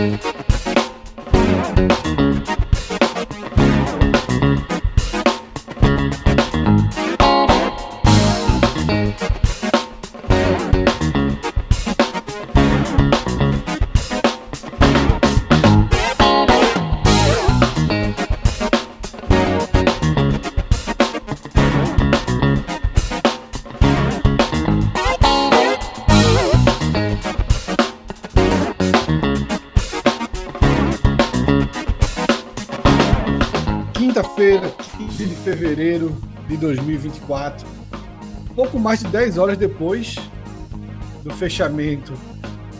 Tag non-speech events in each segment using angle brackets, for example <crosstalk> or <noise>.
Quinta-feira, 2024. Pouco mais de 10 horas depois do fechamento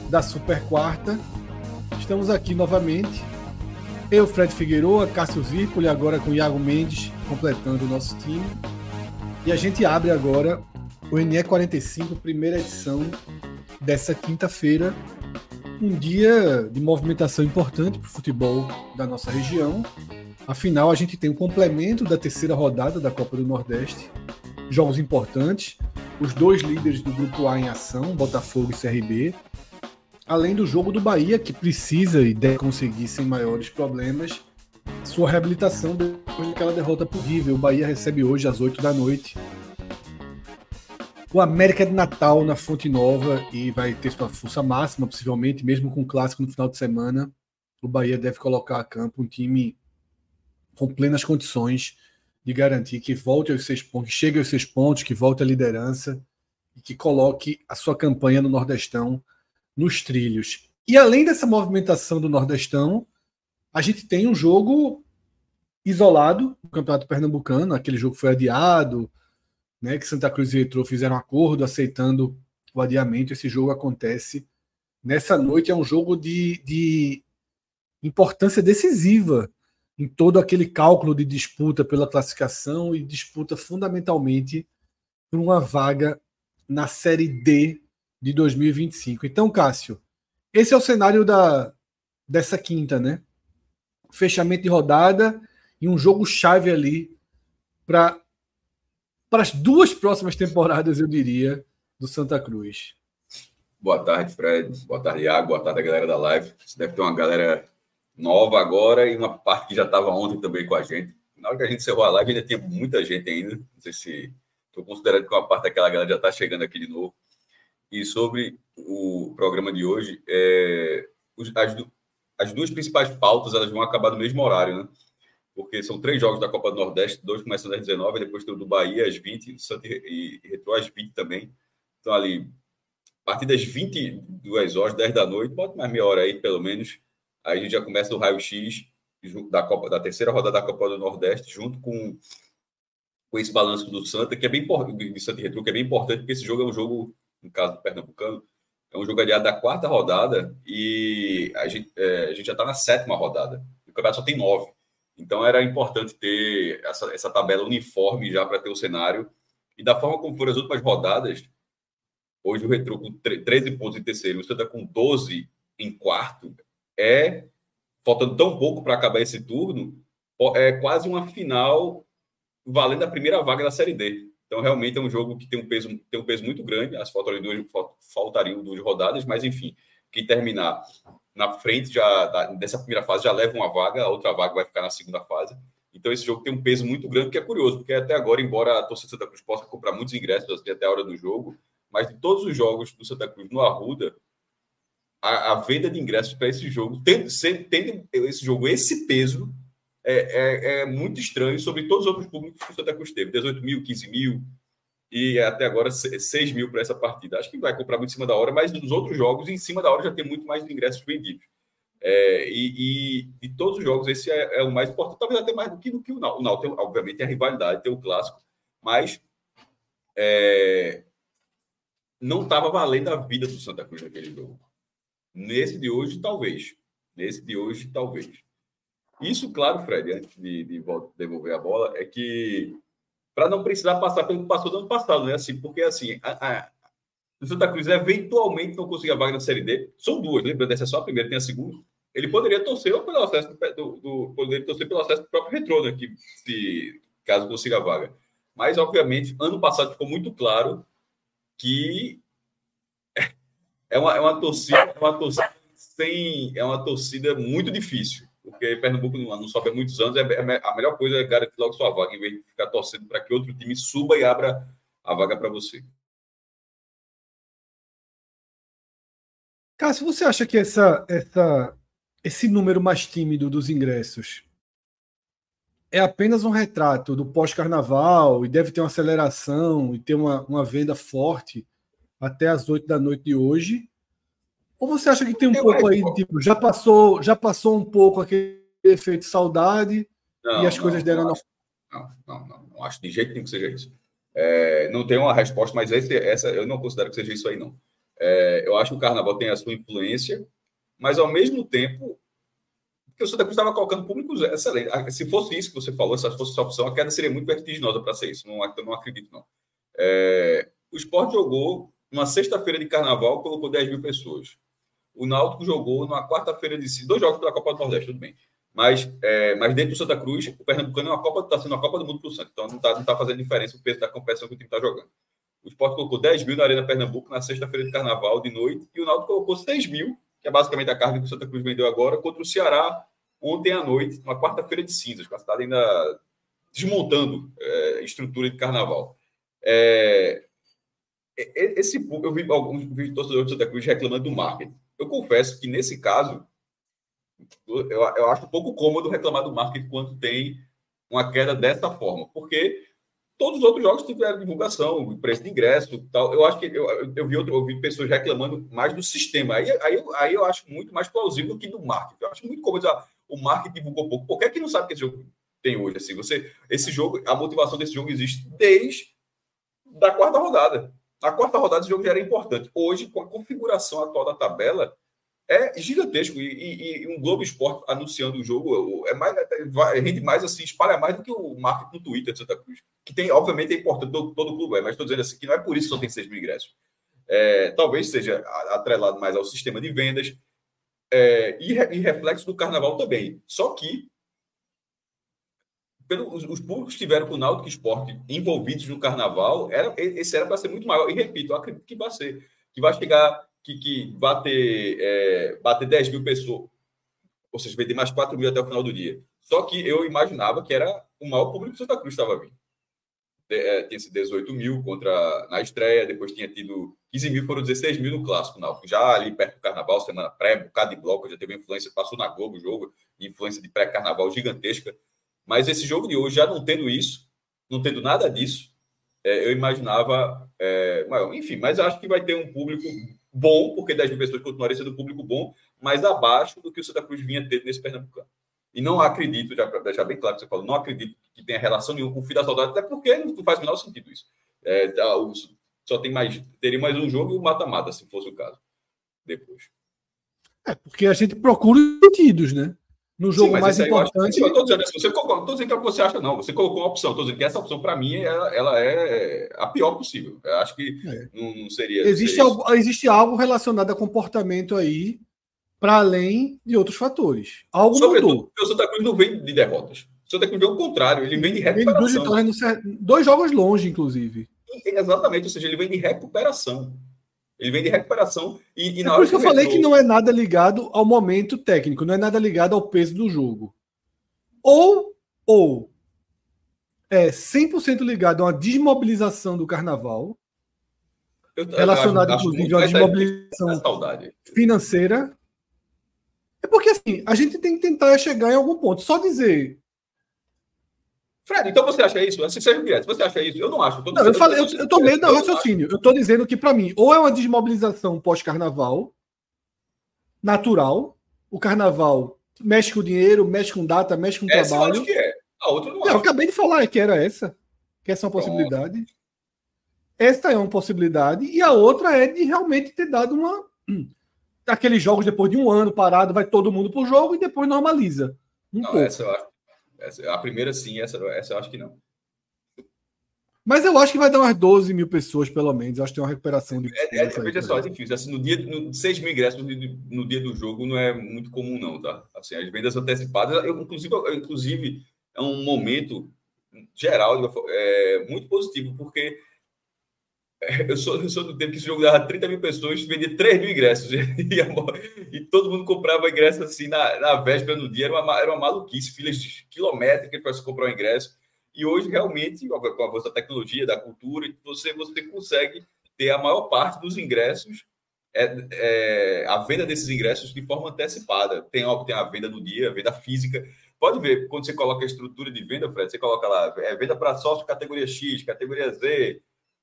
da Super Quarta, estamos aqui novamente. Eu, Fred Figueiredo, Cássio Zirpoli, agora com Iago Mendes completando o nosso time. E a gente abre agora o NE45, primeira edição dessa quinta-feira. Um dia de movimentação importante para o futebol da nossa região. Afinal, a gente tem um complemento da terceira rodada da Copa do Nordeste. Jogos importantes. Os dois líderes do grupo A em ação, Botafogo e CRB. Além do jogo do Bahia, que precisa e deve conseguir sem maiores problemas sua reabilitação depois daquela derrota por River. O Bahia recebe hoje às 8 da noite o América de Natal na Fonte Nova e vai ter sua força máxima, possivelmente, mesmo com o clássico no final de semana. O Bahia deve colocar a campo um time com plenas condições de garantir que volte aos seis pontos, que chegue aos seis pontos, que volte à liderança e que coloque a sua campanha no Nordestão nos trilhos. E além dessa movimentação do Nordestão, a gente tem um jogo isolado no Campeonato Pernambucano, aquele jogo foi adiado, né, que Santa Cruz e Retro fizeram um acordo aceitando o adiamento. Esse jogo acontece nessa noite. É um jogo de, de importância decisiva em todo aquele cálculo de disputa pela classificação e disputa fundamentalmente por uma vaga na Série D de 2025. Então, Cássio, esse é o cenário da, dessa quinta, né? Fechamento de rodada e um jogo chave ali para para as duas próximas temporadas, eu diria, do Santa Cruz. Boa tarde, Fred. Boa tarde, Iago. Boa tarde, galera da live. Você deve ter uma galera nova agora e uma parte que já estava ontem também com a gente. Na hora que a gente encerrou a live, ainda tinha muita gente ainda. Não sei se estou considerando que uma parte daquela galera já está chegando aqui de novo. E sobre o programa de hoje, é, as, as duas principais pautas elas vão acabar no mesmo horário, né? porque são três jogos da Copa do Nordeste, dois começam às 19, depois tem o do Bahia às 20, Santa e Retro às 20 também. Então, ali, a partir das 22 horas, 10 da noite, bota mais meia hora aí, pelo menos, aí a gente já começa o raio-x da, Copa, da terceira rodada da Copa do Nordeste, junto com, com esse balanço do Santa, que é bem importante, Santa Retro, que é bem importante, porque esse jogo é um jogo, no caso do Pernambucano, é um jogo aliado da quarta rodada e a gente, é, a gente já está na sétima rodada. O campeonato só tem nove. Então era importante ter essa, essa tabela uniforme já para ter o cenário. E da forma como foram as últimas rodadas, hoje o Retro com 13 pontos em terceiro, o Santa com 12 em quarto, é, faltando tão pouco para acabar esse turno, é quase uma final valendo a primeira vaga da Série D. Então, realmente é um jogo que tem um peso, tem um peso muito grande. As faltariam duas, faltariam duas rodadas, mas enfim, quem terminar na frente já dessa primeira fase já leva uma vaga, a outra vaga vai ficar na segunda fase. Então esse jogo tem um peso muito grande, que é curioso, porque até agora, embora a torcida Santa Cruz possa comprar muitos ingressos até a hora do jogo, mas de todos os jogos do Santa Cruz no Arruda, a, a venda de ingressos para esse jogo, tendo, tendo esse jogo esse peso, é, é, é, muito estranho sobre todos os outros públicos que o Santa Cruz teve, 18 mil, 15 mil, e até agora 6 mil para essa partida. Acho que vai comprar muito em cima da hora, mas nos outros jogos, em cima da hora, já tem muito mais ingressos vendidos. É, e, e, de todos os jogos, esse é, é, o mais importante, talvez até mais do que, do que o Nau. O obviamente, tem a rivalidade, tem o clássico, mas é, não estava valendo a vida do Santa Cruz naquele jogo. Nesse de hoje, talvez. Nesse de hoje, talvez. Isso, claro, Fred, antes de, de devolver a bola, é que para não precisar passar pelo que passou do ano passado, né? Assim, porque assim, a, a, o Santa Cruz eventualmente não conseguir a vaga na Série D, são duas, lembrando, essa é só a primeira, tem a segunda. Ele poderia torcer ou pelo acesso do, do, poderia torcer pelo acesso do próprio retrô, né? Que se caso consiga a vaga. Mas, obviamente, ano passado ficou muito claro que é uma, é uma torcida, é uma torcida sem, é uma torcida muito difícil, porque Pernambuco não, não sobe há muitos anos, é, é, a melhor coisa é garantir logo sua vaga, em vez de ficar torcendo para que outro time suba e abra a vaga para você. Cássio, você acha que essa, essa, esse número mais tímido dos ingressos é apenas um retrato do pós-carnaval e deve ter uma aceleração e ter uma, uma venda forte até as oito da noite de hoje? Ou você acha que tem um eu pouco aí, tipo, já passou, já passou um pouco aquele efeito saudade não, e as não, coisas deram não, não, não, não, não, acho de jeito nenhum que seja isso. É, não tem uma resposta, mas esse, essa eu não considero que seja isso aí, não. É, eu acho que o carnaval tem a sua influência, mas ao mesmo tempo porque o Santa Cruz estava colocando públicos excelentes. Ah, se fosse isso que você falou, se fosse essa opção, a queda seria muito vertiginosa para ser isso. Não, eu não acredito, não. É, o Sport jogou numa sexta-feira de carnaval, colocou 10 mil pessoas. O Náutico jogou numa quarta-feira de dois jogos pela Copa do Nordeste, tudo bem. Mas, é, mas dentro do Santa Cruz, o Pernambucano é uma Copa, está sendo uma Copa do Mundo para o Santos. Então não está não tá fazendo diferença o peso da competição que o time está jogando. O Sport colocou 10 mil na Arena Pernambuco na sexta-feira de carnaval de noite, e o Náutico colocou 6 mil, que é basicamente a carga que o Santa Cruz vendeu agora, contra o Ceará ontem à noite, uma quarta-feira de cinzas, com a cidade ainda desmontando é, estrutura de carnaval. É, esse eu vi alguns torcedores de Santa Cruz reclamando do marketing. Eu confesso que nesse caso eu, eu acho um pouco cômodo reclamar do marketing quando tem uma queda dessa forma, porque todos os outros jogos tiveram divulgação, preço de ingresso, tal. Eu acho que eu, eu vi outro, eu vi pessoas reclamando mais do sistema. Aí, aí, aí eu acho muito mais plausível que do marketing. Eu acho muito cômodo. Ah, o marketing divulgou pouco. Por que, é que não sabe que esse jogo tem hoje? Assim, você, esse jogo, a motivação desse jogo existe desde da quarta rodada. A quarta rodada esse jogo já era importante. Hoje, com a configuração atual da tabela, é gigantesco. E, e, e um Globo Esporte anunciando o jogo é mais, é, rende mais assim, espalha mais do que o marketing no Twitter de Santa Cruz. Que tem, obviamente, é importante, todo, todo clube é, mas estou dizendo assim que não é por isso que só tem 6 mil ingressos. É, talvez seja atrelado mais ao sistema de vendas, é, e, e, reflexo do carnaval também. Só que pelo, os, os, públicos que tiveram com o Náutico Esporte envolvidos no carnaval, era, esse era para ser muito maior. E repito, acredito que vai ser, que vai chegar, que, que vai ter, é, bater 10 mil pessoas, ou seja, vai ter mais 4 mil até o final do dia. Só que eu imaginava que era o maior público que Santa Cruz estava vindo é, tinha sido 18 mil contra na estreia, depois tinha tido 15 mil, foram 16 mil no clássico, não. Já ali perto do carnaval, semana pré, um bocado de bloco, já teve influência, passou na Globo o jogo, influência de pré-carnaval gigantesca. Mas esse jogo de hoje, já não tendo isso, não tendo nada disso, é, eu imaginava é. Enfim, mas eu acho que vai ter um público bom, porque 10 mil pessoas continuaria sendo público bom, mas abaixo do que o Santa Cruz vinha ter nesse Pernambucano. E não acredito, já para deixar bem claro que você falou, não acredito que tenha relação nenhuma com o fim da saudade, até porque não faz o menor sentido isso. É, tá, só tem mais, teria mais um jogo e o mata-mata, se fosse o caso. Depois. É, porque a gente procura sentidos, né? No jogo Sim, mais importante. Eu estou dizendo, você estou dizendo que é o que você acha, não. Você colocou uma opção. Estou dizendo que essa opção, para mim, ela, ela, é a pior possível. Eu acho que é. não, não, seria. Existe, seria algo, existe algo relacionado a comportamento aí para além de outros fatores. Algo Sobretudo, mudou. o Santa Cruz não vem de derrotas. O Santa Cruz vem o contrário, ele vem de recuperação. Vem dois, dois jogos longe, inclusive. Exatamente, ou seja, ele vem de recuperação. Ele vem de recuperação e, e é por isso que eu falei que não é nada ligado ao momento técnico, não é nada ligado ao peso do jogo. Ou, ou é 100% ligado a uma desmobilização do carnaval, relacionado inclusive a uma desmobilização financeira, é porque assim, a gente tem que tentar chegar em algum ponto. Só dizer. Fred, então você acha isso? Assim, seja direto, você acha isso? Eu não acho. Eu não, eu, falei, eu, eu tô meio do raciocínio. Eu tô dizendo que, para mim, ou é uma desmobilização pós-carnaval, natural. O carnaval mexe com dinheiro, mexe com data, mexe com essa trabalho. Eu acho que é. A outra não, não Eu acabei de falar que era essa. Que essa é uma possibilidade. Essa é uma possibilidade. E a outra é de realmente ter dado uma. Aqueles jogos depois de um ano parado, vai todo mundo pro jogo e depois normaliza. Um não, pouco. essa eu acho. Essa, a primeira sim, essa, essa eu acho que não. Mas eu acho que vai dar umas 12 mil pessoas, pelo menos. Eu acho que tem uma recuperação de. É, é, veja só, é difícil. Assim, no dia, no, 6 mil ingressos no, no, dia do jogo não é muito comum, não, tá? Assim, as vendas antecipadas, eu, inclusive, eu, inclusive, é um momento geral é, muito positivo, porque eu sou, eu sou do tempo que esse jogo dava 30 mil pessoas, vendia 3 mil ingressos. <laughs> E, e todo mundo comprava ingresso assim na, na véspera, no dia. Era uma, era uma maluquice, filas quilométricas para se comprar o um ingresso. E hoje, realmente, com a avanço da tecnologia, da cultura, você, você consegue ter a maior parte dos ingressos, é, é, a venda desses ingressos de forma antecipada. Tem, ó, tem a venda do dia, a venda física. Pode ver, quando você coloca a estrutura de venda, Fred, você coloca lá, é venda para sócio categoria X, categoria Z,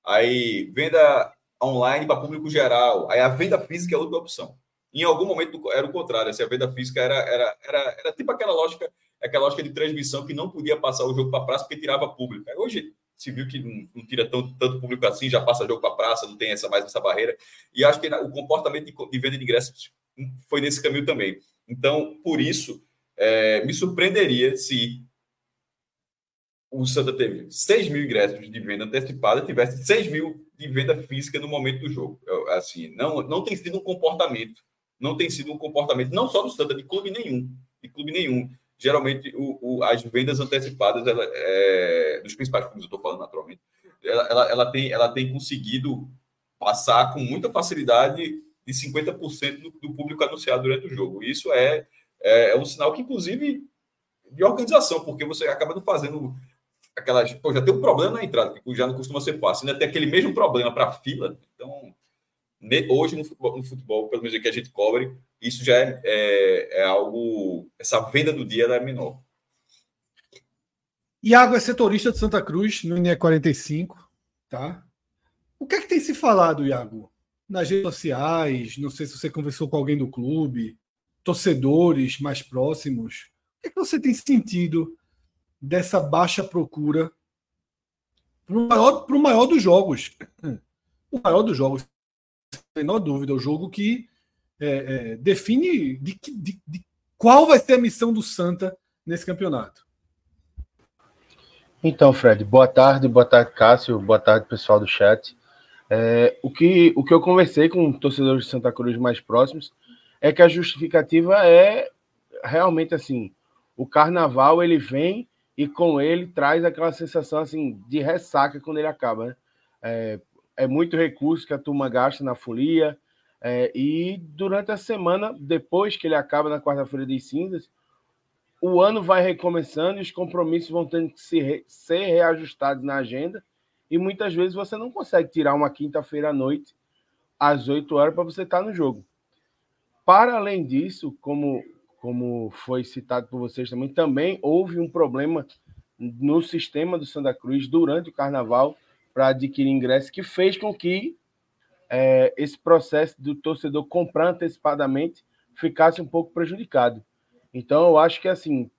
aí venda online para público geral, aí a venda física é outra opção. Em algum momento era o contrário, assim, a venda física era, era, era, era tipo aquela lógica aquela lógica de transmissão que não podia passar o jogo para praça porque tirava público. Hoje se viu que não, não tira tanto, tanto, público assim, já passa jogo para praça, não tem essa mais essa barreira. E acho que o comportamento de, de, venda de ingressos foi nesse caminho também. Então, por isso, é, me surpreenderia se o Santa teve 6 mil ingressos de venda antecipada, tivesse 6 mil de venda física no momento do jogo. Assim, não, não tem sido um comportamento, não tem sido um comportamento, não só do Santa, de clube nenhum, de clube nenhum geralmente o, o, as vendas antecipadas ela, é, dos principais clubes, eu estou falando naturalmente, ela, ela, ela, tem, ela tem conseguido passar com muita facilidade de 50% do, do público anunciado durante o jogo. Isso é, é, é, um sinal que, inclusive, de organização, porque você acaba não fazendo aquelas. Pô, já tem um problema na entrada, que já não costuma ser fácil, ainda tem aquele mesmo problema para a fila. Então, hoje no futebol, no futebol, pelo menos que a gente cobre, isso já é, é, é algo. Essa venda do dia é menor. Iago é setorista de Santa Cruz, no INE 45, tá? O que é que tem se falado, Iago? Nas redes sociais, não sei se você conversou com alguém do clube, torcedores mais próximos. O que é que você tem sentido dessa baixa procura para o maior, maior dos jogos? <clears throat> O maior dos jogos, sem menor dúvida, o jogo que é, é, define de, de, de, qual vai ser a missão do Santa nesse campeonato. Então, Fred, boa tarde, boa tarde, Cássio, boa tarde, pessoal do chat. É, o, que, o que eu conversei com torcedores de Santa Cruz mais próximos é que a justificativa é realmente assim: o carnaval ele vem e com ele traz aquela sensação assim de ressaca quando ele acaba. Né? É, é muito recurso que a turma gasta na folia, é, e durante a semana, depois que ele acaba na quarta-feira de cinzas, o ano vai recomeçando e os compromissos vão tendo que se ser reajustados na agenda. E muitas vezes você não consegue tirar uma quinta-feira à noite, às 8 horas, para você estar no jogo. Para além disso, como, como foi citado por vocês também, também houve um problema no sistema do Santa Cruz durante o carnaval para adquirir ingresso, que fez com que é, esse processo do torcedor comprar antecipadamente ficasse um pouco prejudicado. Então, eu acho que assim,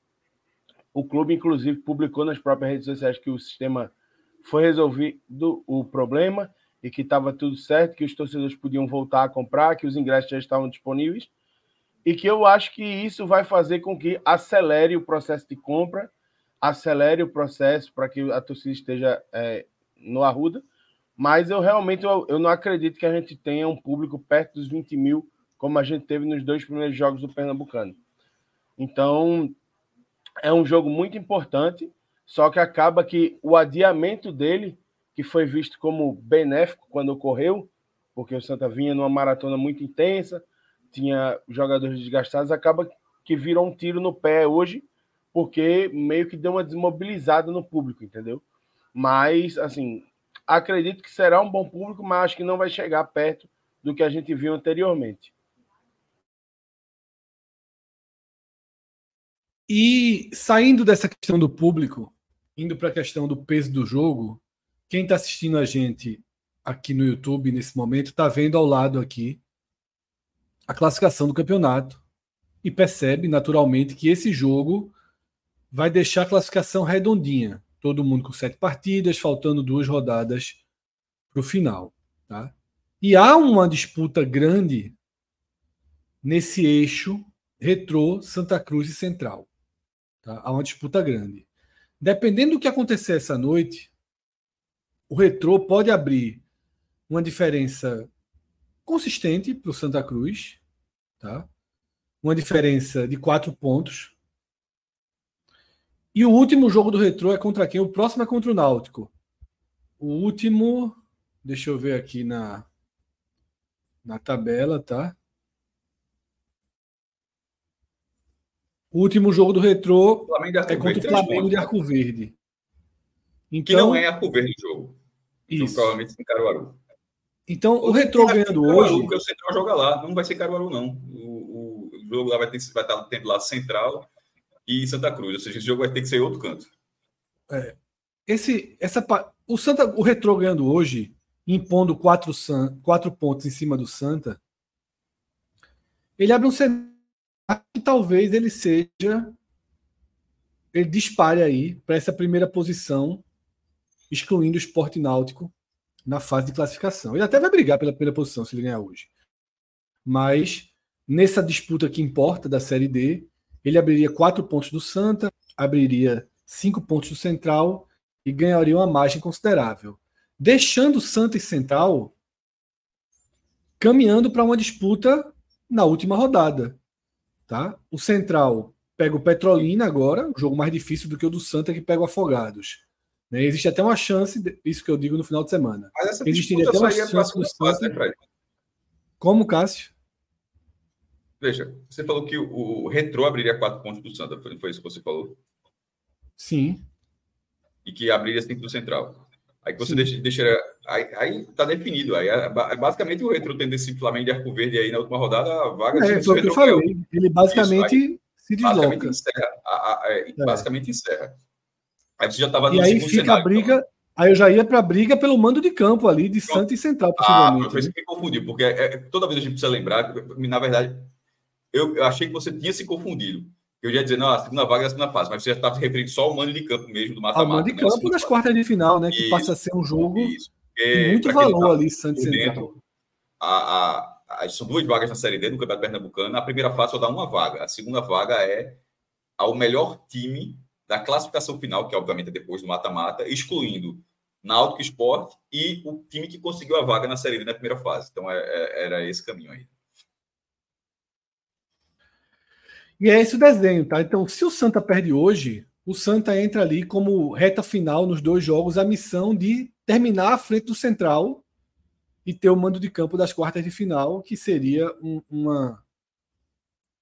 o clube, inclusive, publicou nas próprias redes sociais que o sistema foi resolvido o problema e que estava tudo certo, que os torcedores podiam voltar a comprar, que os ingressos já estavam disponíveis e que eu acho que isso vai fazer com que acelere o processo de compra, acelere o processo para que a torcida esteja é, no Arruda mas eu realmente eu, eu não acredito que a gente tenha um público perto dos 20 mil, como a gente teve nos dois primeiros jogos do Pernambucano. Então, é um jogo muito importante, só que acaba que o adiamento dele, que foi visto como benéfico quando ocorreu, porque o Santa vinha numa maratona muito intensa, tinha jogadores desgastados, acaba que virou um tiro no pé hoje, porque meio que deu uma desmobilizada no público, entendeu? Mas, assim, acredito que será um bom público, mas acho que não vai chegar perto do que a gente viu anteriormente. E saindo dessa questão do público, indo para a questão do peso do jogo, quem está assistindo a gente aqui no YouTube nesse momento está vendo ao lado aqui a classificação do campeonato e percebe naturalmente que esse jogo vai deixar a classificação redondinha todo mundo com sete partidas, faltando duas rodadas para o final. Tá? E há uma disputa grande nesse eixo retrô, Santa Cruz e Central. Tá? Há uma disputa grande. Dependendo do que acontecer essa noite, o retrô pode abrir uma diferença consistente para o Santa Cruz, tá? uma diferença de quatro pontos. E o último jogo do retrô é contra quem? O próximo é contra o Náutico. O último, deixa eu ver aqui na, na tabela, tá? O último jogo do Retrô é contra o Flamengo de Arco Verde. Então, que não então- é Arco Verde o jogo. Isso. Então, provavelmente em Caruaru. Então, o, o Retrô ganhando hoje... Porque o Central joga lá. Não vai ser Caruaru, não. O, o jogo lá vai, ter, vai estar tendo lá Central e Santa Cruz. Ou seja, esse jogo vai ter que ser outro canto. É. Esse, essa, o, Santa, o Retrô ganhando hoje, impondo quatro, quatro pontos em cima do Santa, ele abre um cenário que talvez ele seja. Ele dispare aí para essa primeira posição, excluindo o esporte náutico na fase de classificação. Ele até vai brigar pela primeira posição se ele ganhar hoje. Mas nessa disputa que importa da Série D, ele abriria quatro pontos do Santa, abriria cinco pontos do Central e ganharia uma margem considerável. Deixando Santa e Central caminhando para uma disputa na última rodada. Tá? O Central pega o Petrolina agora, um jogo mais difícil do que o do Santa que pega o Afogados. Né? Existe até uma chance, isso que eu digo no final de semana. Mas essa Existiria até uma chance do Santa. Né, Como, Cássio? Veja, você falou que o, o Retrô abriria quatro pontos do Santa, foi, foi isso que você falou? Sim. E que abriria cinco do Central. Aí que você deixa, deixa aí, aí tá definido. Aí é, é basicamente o Retro tendo esse Flamengo de Arco Verde aí na última rodada, a vaga é, foi o que eu falei. Ele basicamente Isso, se desloca. Basicamente encerra. A, a, a, é. basicamente encerra. Aí você já estava no E aí fica cenário, a briga. Então. Aí eu já ia para a briga pelo mando de campo ali, de Santa e Central, ah, possivelmente. Ah, foi isso que me confundi, porque é, toda vez a gente precisa lembrar, na verdade, eu, eu achei que você tinha se confundido. Eu ia dizer, não, a segunda vaga é a segunda fase, mas você já está se referindo só ao mano de campo mesmo, do mata-mata. Ao mano de né? campo nas quartas de final, né? Que isso, passa a ser um jogo isso, de muito valor tá ali, Santos Central. A, a, a, são duas vagas na Série D do Campeonato Pernambucano. A primeira fase só dá uma vaga. A segunda vaga é ao melhor time da classificação final, que obviamente é depois do mata-mata, excluindo Náutico Esporte e o time que conseguiu a vaga na Série na primeira fase. Então, é, é, era esse caminho aí. E é esse o desenho, tá? Então, se o Santa perde hoje, o Santa entra ali como reta final nos dois jogos a missão de terminar à frente do Central e ter o mando de campo das quartas de final, que seria um, uma,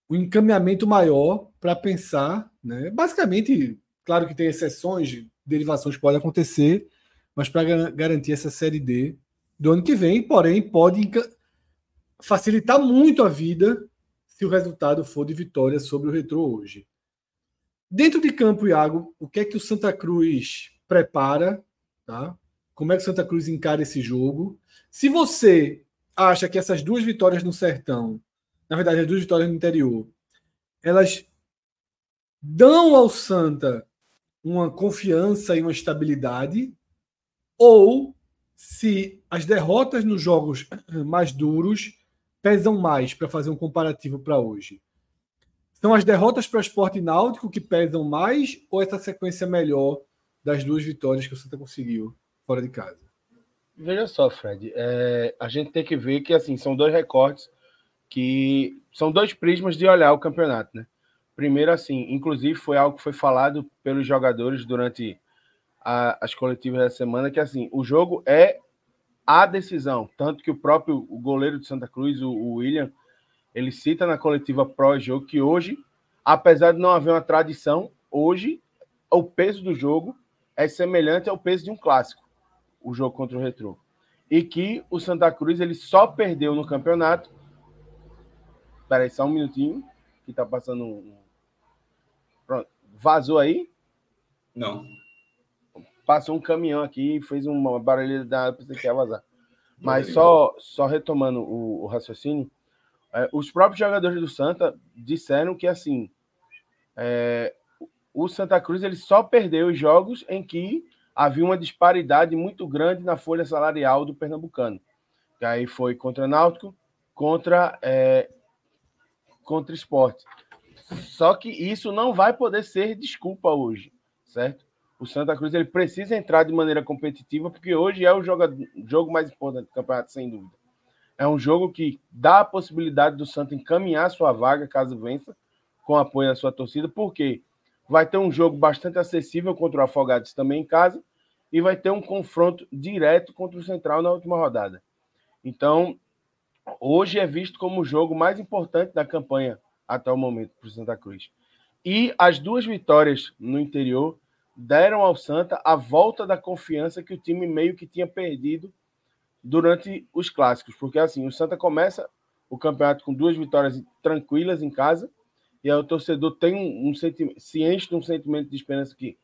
um encaminhamento maior para pensar, né? Basicamente, claro que tem exceções, derivações podem acontecer, mas para garantir essa série D do ano que vem, porém pode facilitar muito a vida se o resultado for de vitória sobre o Retrô hoje. Dentro de campo, Iago, o que é que o Santa Cruz prepara? Tá? Como é que o Santa Cruz encara esse jogo? Se você acha que essas duas vitórias no Sertão, na verdade, as duas vitórias no interior, elas dão ao Santa uma confiança e uma estabilidade, ou se as derrotas nos jogos mais duros pesam mais para fazer um comparativo para hoje? São as derrotas para o esporte náutico que pesam mais ou essa sequência melhor das duas vitórias que o Santa conseguiu fora de casa? Veja só, Fred, é, a gente tem que ver que assim são dois recortes que são dois prismas de olhar o campeonato, né? Primeiro, assim, inclusive foi algo que foi falado pelos jogadores durante a, as coletivas da semana, que assim, o jogo é a decisão. Tanto que o próprio goleiro de Santa Cruz, o, o William, ele cita na coletiva pró-jogo que hoje, apesar de não haver uma tradição, hoje o peso do jogo é semelhante ao peso de um clássico, o jogo contra o Retrô. E que o Santa Cruz ele só perdeu no campeonato. Peraí, só um minutinho, que tá passando um. Vazou aí? Não passou um caminhão aqui e fez uma barulheira da pensei que ia vazar. Mas só, só retomando o, o raciocínio, é, os próprios jogadores do Santa disseram que assim é, o Santa Cruz ele só perdeu os jogos em que havia uma disparidade muito grande na folha salarial do pernambucano. Que aí foi contra Náutico, contra é, contra esporte. Só que isso não vai poder ser desculpa hoje, certo? O Santa Cruz ele precisa entrar de maneira competitiva, porque hoje é o jogo, jogo mais importante do campeonato, sem dúvida. É um jogo que dá a possibilidade do Santa encaminhar sua vaga, caso vença, com apoio da sua torcida, porque vai ter um jogo bastante acessível contra o Afogados também em casa, e vai ter um confronto direto contra o Central na última rodada. Então, hoje é visto como o jogo mais importante da campanha até o momento para o Santa Cruz. E as duas vitórias no interior deram ao Santa a volta da confiança que o time meio que tinha perdido durante os clássicos, porque assim, o Santa começa o campeonato com duas vitórias tranquilas em casa, e aí o torcedor tem um, um sentimento, se enche de um sentimento de esperança que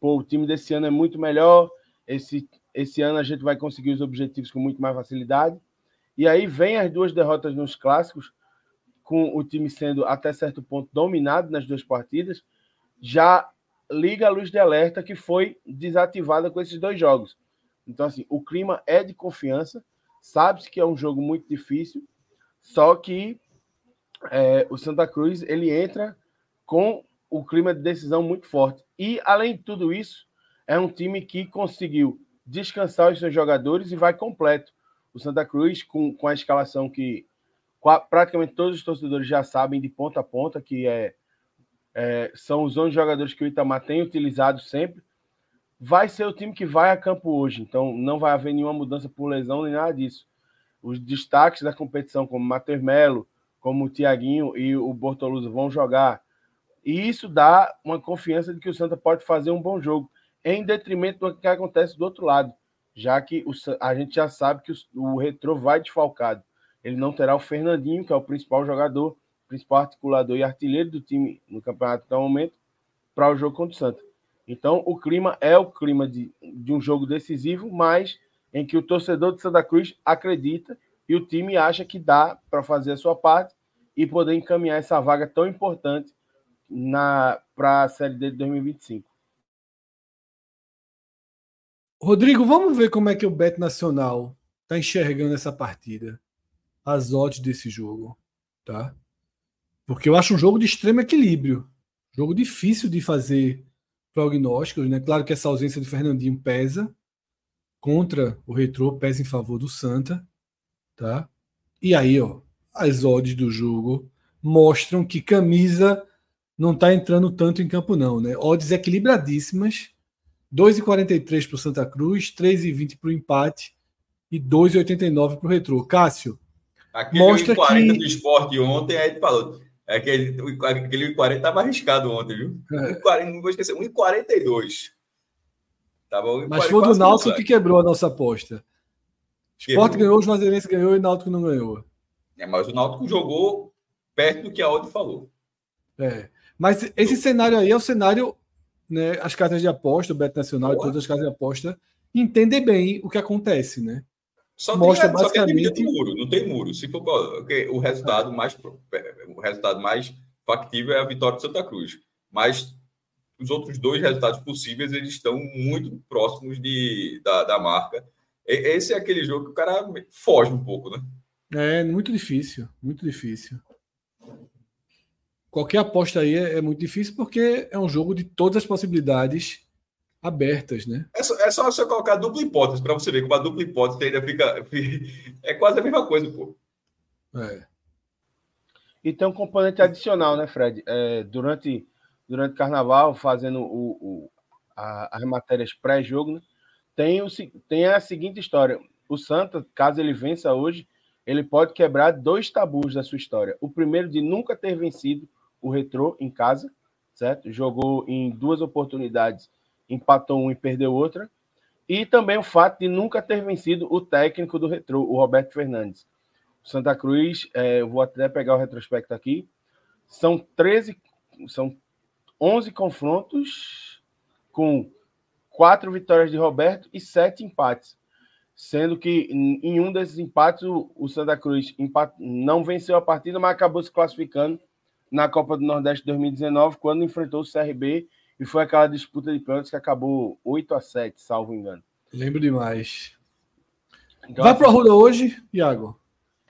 pô, o time desse ano é muito melhor, esse, esse ano a gente vai conseguir os objetivos com muito mais facilidade. E aí vem as duas derrotas nos clássicos, com o time sendo até certo ponto dominado nas duas partidas, já liga a luz de alerta que foi desativada com esses dois jogos. Então, assim, o clima é de confiança, sabe-se que é um jogo muito difícil, só que é, o Santa Cruz ele entra com o clima de decisão muito forte. E, além de tudo isso, é um time que conseguiu descansar os seus jogadores e vai completo. O Santa Cruz, com, com a escalação que praticamente todos os torcedores já sabem de ponta a ponta, que é, é, são os 11 jogadores que o Itamar tem utilizado sempre, vai ser o time que vai a campo hoje. Então, não vai haver nenhuma mudança por lesão nem nada disso. Os destaques da competição, como Matheus Melo, como o Tiaguinho e o Bortoluso vão jogar. E isso dá uma confiança de que o Santa pode fazer um bom jogo, em detrimento do que acontece do outro lado, já que o, a gente já sabe que o, o Retrô vai desfalcado ele não terá o Fernandinho, que é o principal jogador, principal articulador e artilheiro do time no campeonato até o momento, para o jogo contra o Santa. Então, o clima é o clima de, de um jogo decisivo, mas em que o torcedor de Santa Cruz acredita e o time acha que dá para fazer a sua parte e poder encaminhar essa vaga tão importante para a Série D de 2025. Rodrigo, vamos ver como é que o Bet Nacional está enxergando essa partida as odds desse jogo, tá? Porque eu acho um jogo de extremo equilíbrio. Jogo difícil de fazer prognósticos, né? Claro que essa ausência de Fernandinho pesa contra o Retrô, pesa em favor do Santa, tá? E aí, ó, as odds do jogo mostram que camisa não está entrando tanto em campo não, né? Odds equilibradíssimas. 2,43 para o Santa Cruz, 3,20 para o empate e 2,89 para o Retrô. Cássio, Aquele Mostra 40 que... do esporte ontem, aí ele falou. É aquele, aquele 40 estava arriscado ontem, viu? É. 40, não vou esquecer, 1,42. Tava Mas foi do Náutico que quebrou a nossa aposta. Esporte ganhou, o Juazeirense ganhou e o Náutico não ganhou. É, mas o Náutico jogou perto do que a Audi falou. É. Mas esse cenário aí é o cenário, né? As casas de aposta, o Beto Nacional Boa. e todas as casas de aposta entendem bem o que acontece, né? Só Mostra tem, basicamente... só tem muro, não tem muro. Se for o resultado mais o resultado mais factível é a vitória de Santa Cruz, mas os outros dois resultados possíveis eles estão muito próximos de, da, da marca. Esse é aquele jogo que o cara foge um pouco, né? É muito difícil, muito difícil. Qualquer aposta aí é, é muito difícil porque é um jogo de todas as possibilidades abertas, né? É só, é só você colocar dupla hipótese para você ver como a dupla hipótese ainda fica. <laughs> É quase a mesma coisa, pô. É. E tem um componente adicional, né, Fred? É, durante, durante o carnaval, fazendo o, o a, as matérias pré-jogo, né, tem, o, tem a seguinte história: o Santa, caso ele vença hoje, ele pode quebrar dois tabus da sua história. O primeiro de nunca ter vencido o Retrô em casa, certo? Jogou em duas oportunidades empatou um e perdeu outra. E também o fato de nunca ter vencido o técnico do Retro, o Roberto Fernandes. Santa Cruz, é, vou até pegar o retrospecto aqui, são 13, são 11 confrontos com quatro vitórias de Roberto e sete empates. Sendo que em um desses empates o, o Santa Cruz empat, não venceu a partida, mas acabou se classificando na Copa do Nordeste 2019, quando enfrentou o CRB e foi aquela disputa de pênaltis que acabou 8 a 7 salvo engano. Lembro demais. Então, Vai para o Arruda hoje, Iago?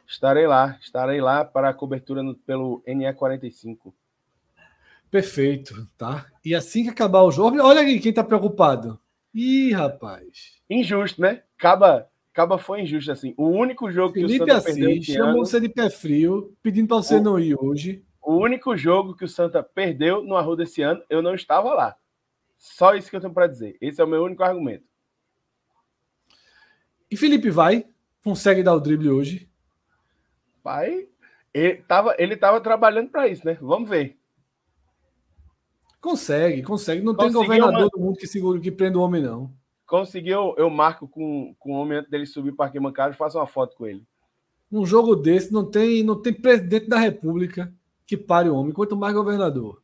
Estarei lá, estarei lá para a cobertura no, pelo NE45. Perfeito, tá? E assim que acabar o jogo, olha aí quem tá preocupado. Ih, rapaz. Injusto, né? Caba, Caba foi injusto assim. O único jogo Felipe que o Santa Assis perdeu chamou você de pé frio, pedindo para você o, não ir hoje. O único jogo que o Santa perdeu no Arruda esse ano, eu não estava lá. Só isso que eu tenho para dizer. Esse é o meu único argumento. E Felipe vai? Consegue dar o drible hoje? Vai. Ele estava ele tava trabalhando para isso, né? Vamos ver. Consegue, consegue. Não Conseguiu tem governador uma... do mundo que segura que prenda o homem, não. Conseguiu, eu marco com, com o homem antes dele subir para arquibancada e faço uma foto com ele. Num jogo desse, não tem, não tem presidente da república que pare o homem, quanto mais governador.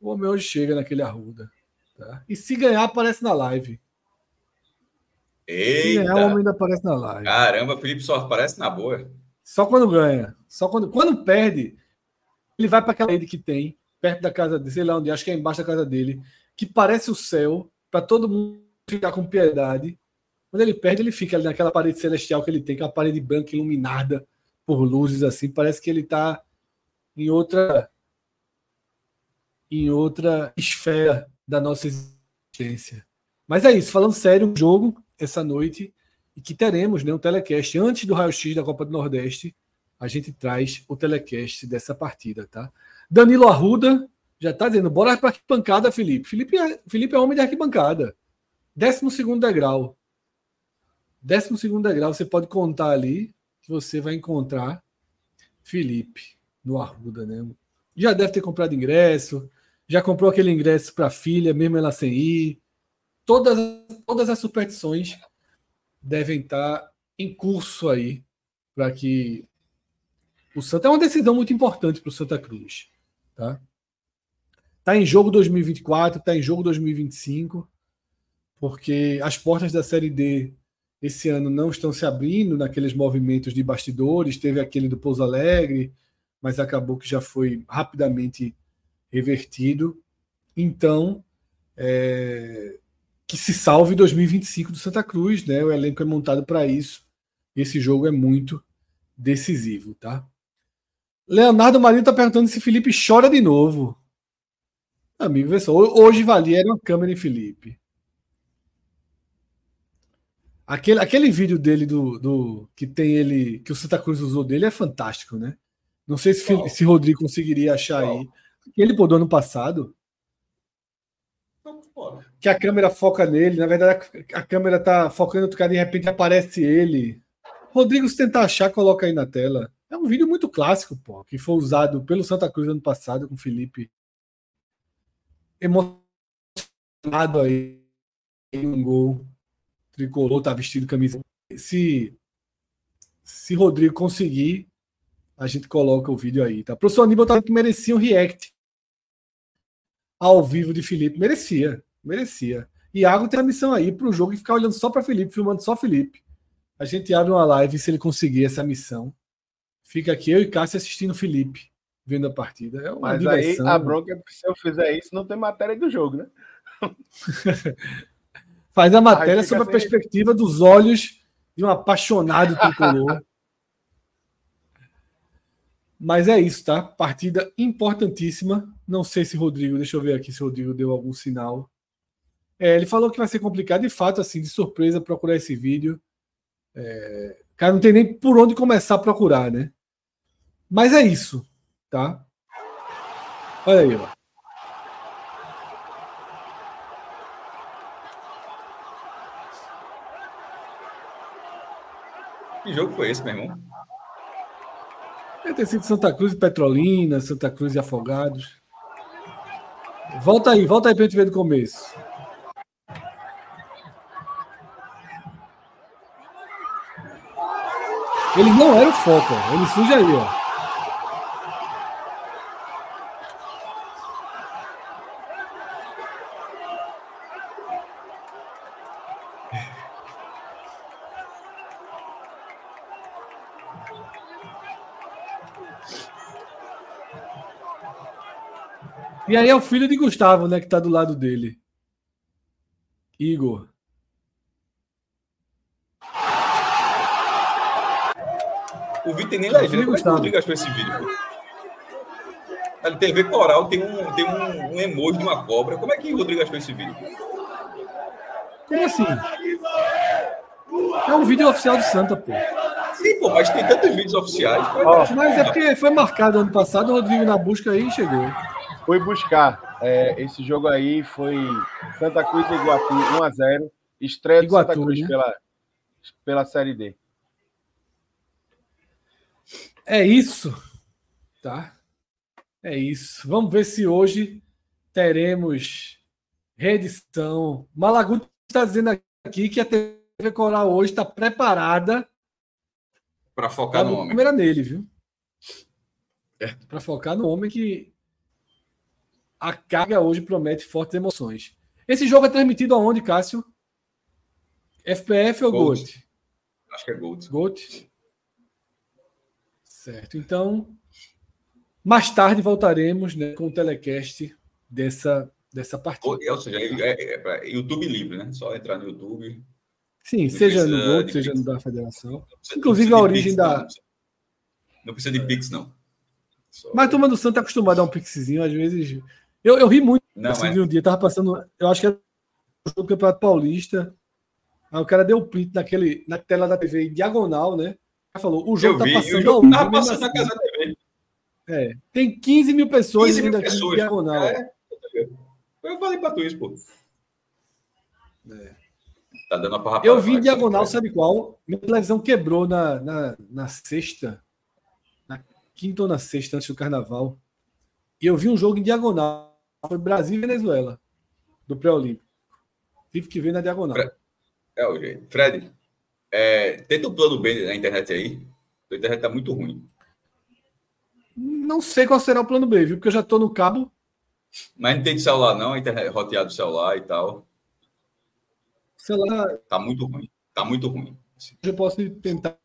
O homem hoje chega naquele arruda. Tá? E se ganhar, aparece na live. Eita. Se ganhar, o homem ainda aparece na live. Caramba, Felipe só aparece na boa. Só quando ganha. Só quando, quando perde, ele vai para aquela rede que tem perto da casa dele, sei lá onde, acho que é embaixo da casa dele, que parece o céu, para todo mundo ficar com piedade. Quando ele perde, ele fica ali naquela parede celestial que ele tem, que é uma parede branca iluminada por luzes assim, parece que ele está em outra em outra esfera da nossa existência. Mas é isso, falando sério, um jogo essa noite e que teremos né, um telecast antes do raio-x da Copa do Nordeste. A gente traz o telecast dessa partida, tá? Danilo Arruda já está dizendo: bora para arquibancada, Felipe. Felipe é, Felipe é homem de arquibancada. Décimo segundo degrau. Décimo segundo degrau, você pode contar ali que você vai encontrar Felipe no Arruda, né? Já deve ter comprado ingresso, já comprou aquele ingresso para a filha, mesmo ela sem ir. Todas, todas as superstições devem estar em curso aí para que o Santa é uma decisão muito importante para o Santa Cruz. Tá? Tá em jogo 2024, tá em jogo 2025, porque as portas da Série D esse ano não estão se abrindo naqueles movimentos de bastidores. Teve aquele do Pouso Alegre, mas acabou que já foi rapidamente revertido. Então, é, que se salve 2025 do Santa Cruz, né? O elenco é montado para isso. Esse jogo é muito decisivo, tá? Leonardo Marinho está perguntando se Felipe chora de novo. Amigo, vê só. Hoje valia era uma câmera em Felipe. Aquele, aquele vídeo dele do, do que tem ele que o Santa Cruz usou dele é fantástico, né? Não sei se, se Rodrigo conseguiria achar oh. aí. Aquele pô do ano passado. Que a câmera foca nele, na verdade a, câmera tá focando outro cara e de repente aparece ele. Rodrigo, se tentar achar, coloca aí na tela. É um vídeo muito clássico, pô, que foi usado pelo Santa Cruz ano passado com o Felipe. Emocionado aí em um gol. Tricolor, tá vestido camisa. Se, se Rodrigo conseguir, a gente coloca o vídeo aí, tá? Professor Aníbal tá que merecia um react ao vivo de Felipe. Merecia, merecia. Iago tem a missão aí para o jogo e ficar olhando só para Felipe, filmando só Felipe. A gente abre uma live se ele conseguir essa missão. Fica aqui eu e Cássio assistindo o Felipe, vendo a partida. É Mas diversão. aí a bronca é se eu fizer isso, não tem matéria do jogo, né? <laughs> Faz a matéria sob a perspectiva dos olhos de um apaixonado tricolor. <laughs> Mas é isso, tá? Partida importantíssima. Não sei se Rodrigo, deixa eu ver aqui se Rodrigo deu algum sinal. É, ele falou que vai ser complicado, de fato, assim, de surpresa, procurar esse vídeo. É, cara, não tem nem por onde começar a procurar, né? Mas é isso, tá? Olha aí, ó. Que jogo foi esse, meu irmão? Deve ter sido Santa Cruz e Petrolina, Santa Cruz e Afogados. Volta aí, volta aí pra gente ver do começo. Ele não era o foco, ele surge aí, ó. E aí é o filho de Gustavo, né, que tá do lado dele. Igor. O vídeo tem nem legenda. Como é que o Rodrigo achou esse vídeo? Pô? Na TV Coral tem um, tem um, um emoji de uma cobra. Como é que o Rodrigo achou esse vídeo? Como assim? É um vídeo oficial do Santa, pô. Sim, pô, mas tem tantos vídeos oficiais. Oh, mas é porque foi marcado ano passado, o Rodrigo na busca aí chegou. Foi buscar. É, esse jogo aí foi Santa Cruz e Iguatu 1x0. Estreia do Santa Cruz né? pela, pela Série D. É isso. Tá? É isso. Vamos ver se hoje teremos reedição. Malaguti está dizendo aqui que a TV Coral hoje está preparada para focar no homem. Câmera nele, viu? É. Para focar no homem que a carga hoje promete fortes emoções. Esse jogo é transmitido aonde, Cássio? FPF ou Gold? Gold? Acho que é Gold. Gold. Certo. Então, mais tarde voltaremos né, com o telecast dessa, dessa partida. Ou, seja, é, é, é, YouTube livre, né? Só entrar no YouTube. Sim, seja no Gold, seja no da Federação. Inclusive a origem Pix, da. Não precisa de Pix, não. Só... Mas a turma do Santo é acostumada a um Pixzinho, às vezes. Eu, eu ri muito não, assim, é... um dia, tava passando. Eu acho que era o jogo do Campeonato Paulista. Aí o cara deu o print naquele, na tela da TV em diagonal, né? falou: o jogo eu tá vi, passando. O jogo tava passando na casa da TV. É, tem 15 mil pessoas 15 mil pessoas. diagonal. É, eu falei pra tu isso, pô. É. Tá dando uma Eu vi em diagonal, sabe qual? Minha televisão quebrou na, na, na sexta, na quinta ou na sexta, antes do carnaval. E eu vi um jogo em diagonal. Foi Brasil e Venezuela, do pré-olímpico. Tive que ver na diagonal. É o jeito. Fred, é, tenta o plano B na internet aí. A internet tá muito ruim. Não sei qual será o plano B, viu? Porque eu já tô no cabo. Mas não tem de celular, não. A internet é roteado do celular e tal. Celular. Tá muito ruim. Tá muito ruim. Eu posso tentar.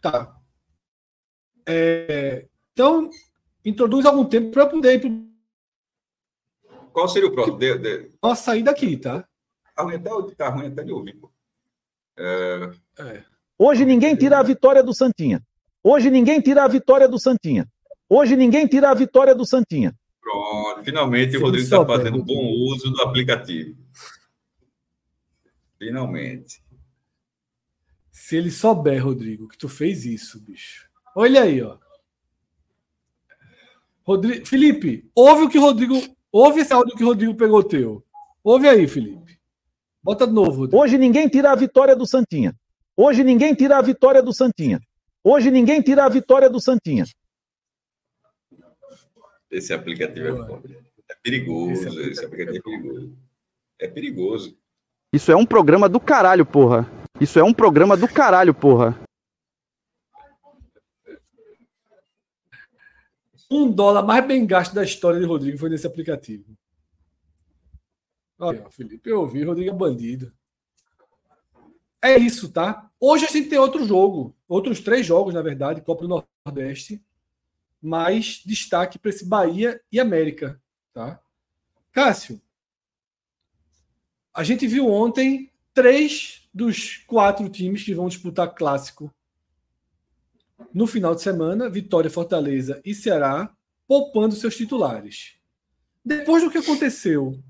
Tá. É, então, introduz algum tempo para poder ir pro... Qual seria o próximo? De, de... Posso sair daqui, tá? Tá ruim até, tá ruim até de ouvir. É... É. Hoje ninguém tira a vitória do Santinha. Hoje ninguém tira a vitória do Santinha. Hoje ninguém tira a vitória do Santinha. Pronto, finalmente o Rodrigo está fazendo bom uso do aplicativo. Finalmente. Se ele souber, Rodrigo, que tu fez isso, bicho. Olha aí, ó. Rodrigo... Felipe, ouve o que o Rodrigo. Ouve esse áudio que o Rodrigo pegou teu. Ouve aí, Felipe. Bota de novo. Rodrigo. Hoje ninguém tira a vitória do Santinha. Hoje ninguém tira a vitória do Santinha. Hoje ninguém tira a vitória do Santinha. Esse aplicativo é, é perigoso. Esse aplicativo é perigoso. É perigoso. Isso é um programa do caralho, porra. Isso é um programa do caralho, porra. Um dólar mais bem gasto da história de Rodrigo foi nesse aplicativo. Olha, Felipe, eu ouvi, Rodrigo é bandido. É isso, tá? Hoje a gente tem outro jogo, outros três jogos, na verdade, Copa do Nordeste mais destaque para esse Bahia e América, tá? Cássio, a gente viu ontem três dos quatro times que vão disputar clássico no final de semana, Vitória, Fortaleza e Ceará, poupando seus titulares. Depois do que aconteceu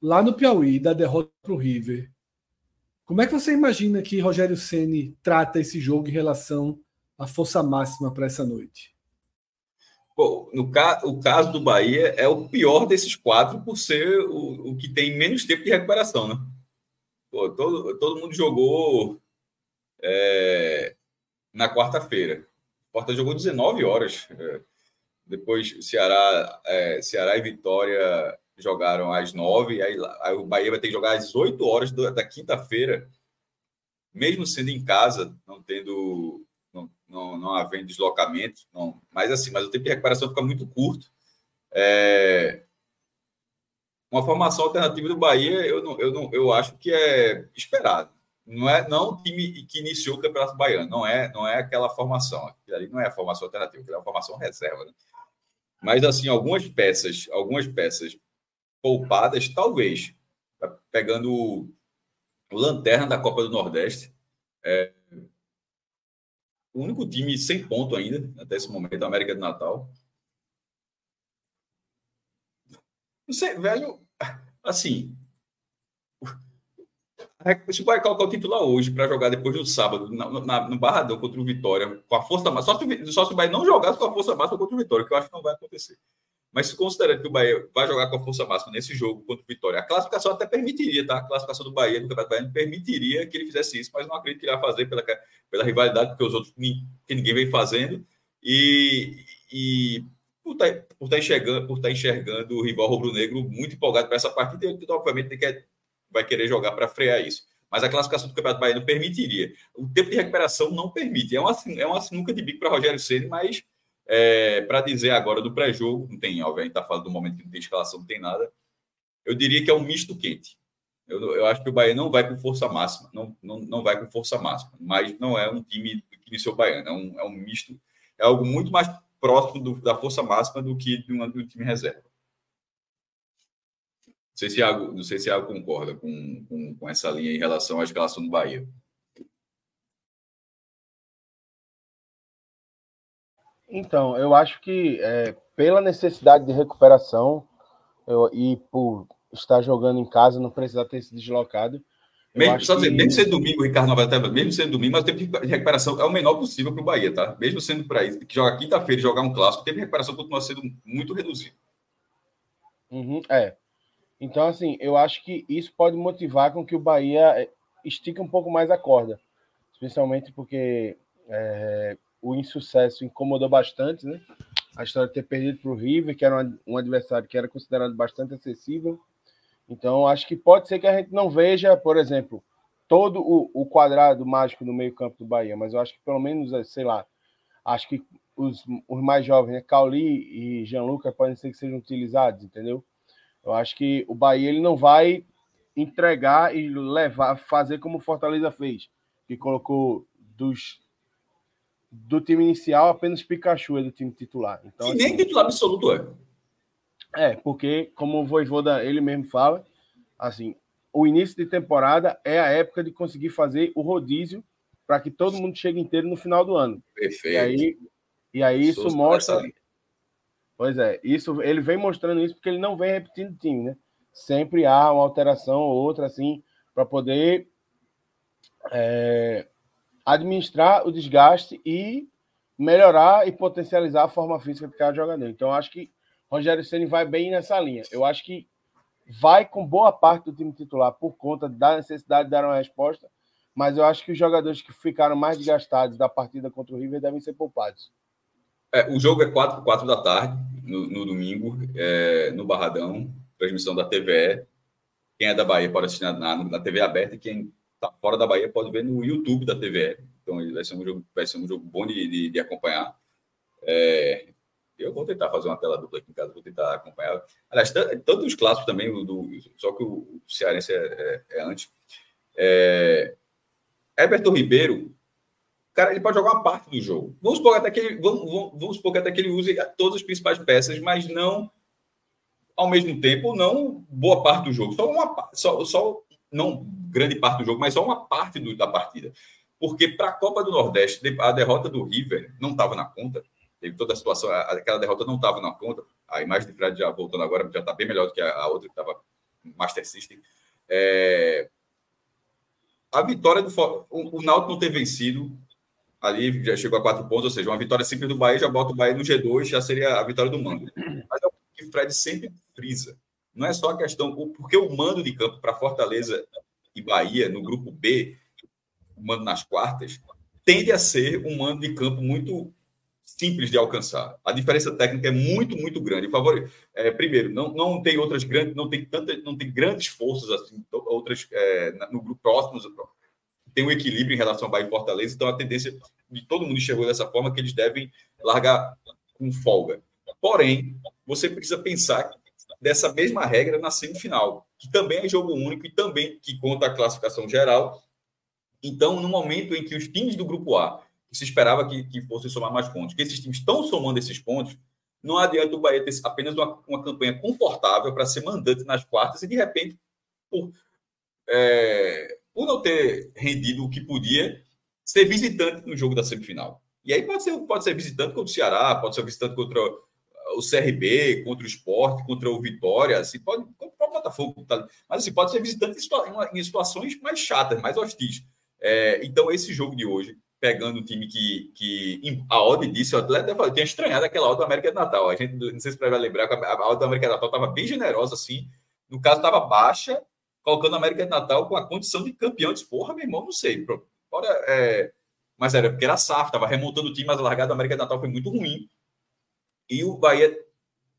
lá no Piauí, da derrota para o River, como é que você imagina que Rogério Ceni trata esse jogo em relação à força máxima para essa noite? Pô, no ca... o caso do Bahia é o pior desses quatro por ser o, o que tem menos tempo de recuperação, né? Pô, todo, todo mundo jogou é, na quarta-feira. Porta jogou 19 horas. É, depois Ceará, é, Ceará e Vitória jogaram às 9, aí, aí, o Bahia vai ter que jogar às 8 horas da, da quinta-feira, mesmo sendo em casa, não tendo não, não havendo deslocamento, não, mas assim, mas o tempo de recuperação fica muito curto. É, uma formação alternativa do Bahia, eu, não, eu, não, eu acho que é esperado. Não é não o time que iniciou o Campeonato Baiano, não é, não é aquela formação. Aquilo ali não é a formação alternativa, aquilo é a formação reserva. Né? Mas assim, algumas peças, algumas peças poupadas, talvez, pegando o, o lanterna da Copa do Nordeste, é, o único time sem ponto ainda, até esse momento, a América do Natal. Não sei, velho, assim, se o Bahia colocar o titular hoje para jogar depois do sábado, na, na, no Barradão contra o Vitória, com a força máxima, só se, só se o Bahia não jogasse com a força máxima contra o Vitória, que eu acho que não vai acontecer. Mas se considerando que o Bahia vai jogar com a força máxima nesse jogo contra o Vitória, a classificação até permitiria, tá? A classificação do Bahia, do Campeonato Baiano, permitiria que ele fizesse isso, mas não acredito que ele vai fazer pela, pela rivalidade, porque os outros que ninguém vem fazendo. E, e por estar, tá, por, estar tá enxergando, por estar tá enxergando o rival rubro-negro muito empolgado para essa partida, ele, obviamente, quer, vai querer jogar para frear isso. Mas a classificação do Campeonato Baiano permitiria. O tempo de recuperação não permite. É uma, é uma sinuca de bico para Rogério Ceni, mas é, para dizer agora do pré-jogo, não tem, obviamente, está falando do momento que não tem escalação, não tem nada. Eu diria que é um misto quente. Eu, eu acho que o Bahia não vai com força máxima, não, não, não vai com força máxima, mas não é um time que iniciou o Baiano, é um, é um misto, é algo muito mais próximo do, da força máxima do que de, de um time reserva. Não sei se Iago, não sei se Iago concorda com, com, com essa linha em relação à escalação do Bahia. Então, eu acho que é, pela necessidade de recuperação eu, e por estar jogando em casa, não precisar ter se deslocado. Mesmo, só dizer, que... mesmo sendo domingo, Ricardo não vai até, mesmo sendo domingo, mas o tempo de recuperação é o menor possível para o Bahia, tá? Mesmo sendo para isso, que joga quinta-feira e jogar um clássico, o tempo de recuperação continua sendo muito reduzido. Uhum, é. Então, assim, eu acho que isso pode motivar com que o Bahia é, estique um pouco mais a corda. Especialmente porque é, o insucesso incomodou bastante, né? A história de ter perdido para o River, que era um adversário que era considerado bastante acessível. Então, acho que pode ser que a gente não veja, por exemplo, todo o, o quadrado mágico no meio-campo do Bahia, mas eu acho que pelo menos, eh, sei lá, acho que os, os mais jovens, né? Cauli e Gianluca podem ser que sejam utilizados, entendeu? Eu acho que o Bahia ele não vai entregar e levar, fazer como o Fortaleza fez, que colocou dos do time inicial, apenas Pikachu é do time titular. Então, e assim, nem titular absoluto é. É, porque, como o Voivoda ele mesmo fala, assim, o início de temporada é a época de conseguir fazer o rodízio para que todo mundo chegue inteiro no final do ano. Perfeito. E aí, e aí isso mostra. Pois é, isso ele vem mostrando isso porque ele não vem repetindo time, né? Sempre há uma alteração ou outra, assim, para poder é, administrar o desgaste e melhorar e potencializar a forma física de cada jogador. Então, acho que Rogério Ceni vai bem nessa linha. Eu acho que vai com boa parte do time titular por conta da necessidade de dar uma resposta, mas eu acho que os jogadores que ficaram mais desgastados da partida contra o River devem ser poupados. É, o jogo é 4 4 da tarde, no, no domingo, é, no Barradão, transmissão da TVE. Quem é da Bahia pode assistir na, na, TV aberta e quem tá fora da Bahia pode ver no YouTube da TVE. Então vai ser um jogo, vai ser um jogo bom de, de, de acompanhar. É, eu vou tentar fazer uma tela dupla aqui em casa, vou tentar acompanhar. Aliás, tanto os clássicos também, o do, só que o Cearense é, é, é antes. É, Everton Ribeiro, cara, ele pode jogar uma parte do jogo. Vamos supor até que ele, vamos, vamos, supor até que ele use todas as principais peças, mas não ao mesmo tempo, não boa parte do jogo. Só uma só, só não grande parte do jogo, mas só uma parte do, da partida. Porque para a Copa do Nordeste, a derrota do River não estava na conta. Teve toda a situação, aquela derrota não estava na conta. A imagem de Fred já voltando agora, já está bem melhor do que a, a outra que estava Master System. É... A vitória do o, o Náutico não ter vencido ali já chegou a quatro pontos, ou seja, uma vitória simples do Bahia já bota o Bahia no G2, já seria a vitória do Mando. Mas é o que o Fred sempre frisa. Não é só a questão, porque o mando de campo para Fortaleza e Bahia no grupo B, o mando nas quartas, tende a ser um mando de campo muito simples de alcançar. A diferença técnica é muito, muito grande. Favor, é, primeiro, não, não tem outras grandes, não tem tantas, não tem grandes forças assim, outras é, no grupo próximo. Tem um equilíbrio em relação ao Bahia e Fortaleza, então a tendência de todo mundo enxergou dessa forma que eles devem largar com folga. Porém, você precisa pensar dessa mesma regra na semifinal, que também é jogo único e também que conta a classificação geral Então, no momento em que os times do grupo A, que se esperava que, que fossem somar mais pontos, que esses times estão somando esses pontos, não adianta o Bahia ter apenas uma, uma campanha confortável para ser mandante nas quartas e, de repente, por, é, por não ter rendido o que podia, ser visitante no jogo da semifinal. E aí pode ser, pode ser visitante contra o Ceará, pode ser visitante contra o CRB, contra o Esporte, contra o Vitória, assim, pode, contra o Botafogo, tá? mas assim, pode ser visitante em, situações mais chatas, mais hostis. É, então, esse jogo de hoje, pegando o time que, que a odd disse, o atleta eu tinha estranhado aquela odd do América de Natal. A gente, não sei se vai lembrar, a odd do América de Natal estava bem generosa, assim, no caso estava baixa, colocando a América de Natal com a condição de campeão. de porra, meu irmão, não sei. Bora, é... Mas era porque era SAF, estava remontando o time, mas a largada da América de Natal foi muito ruim. E o Bahia,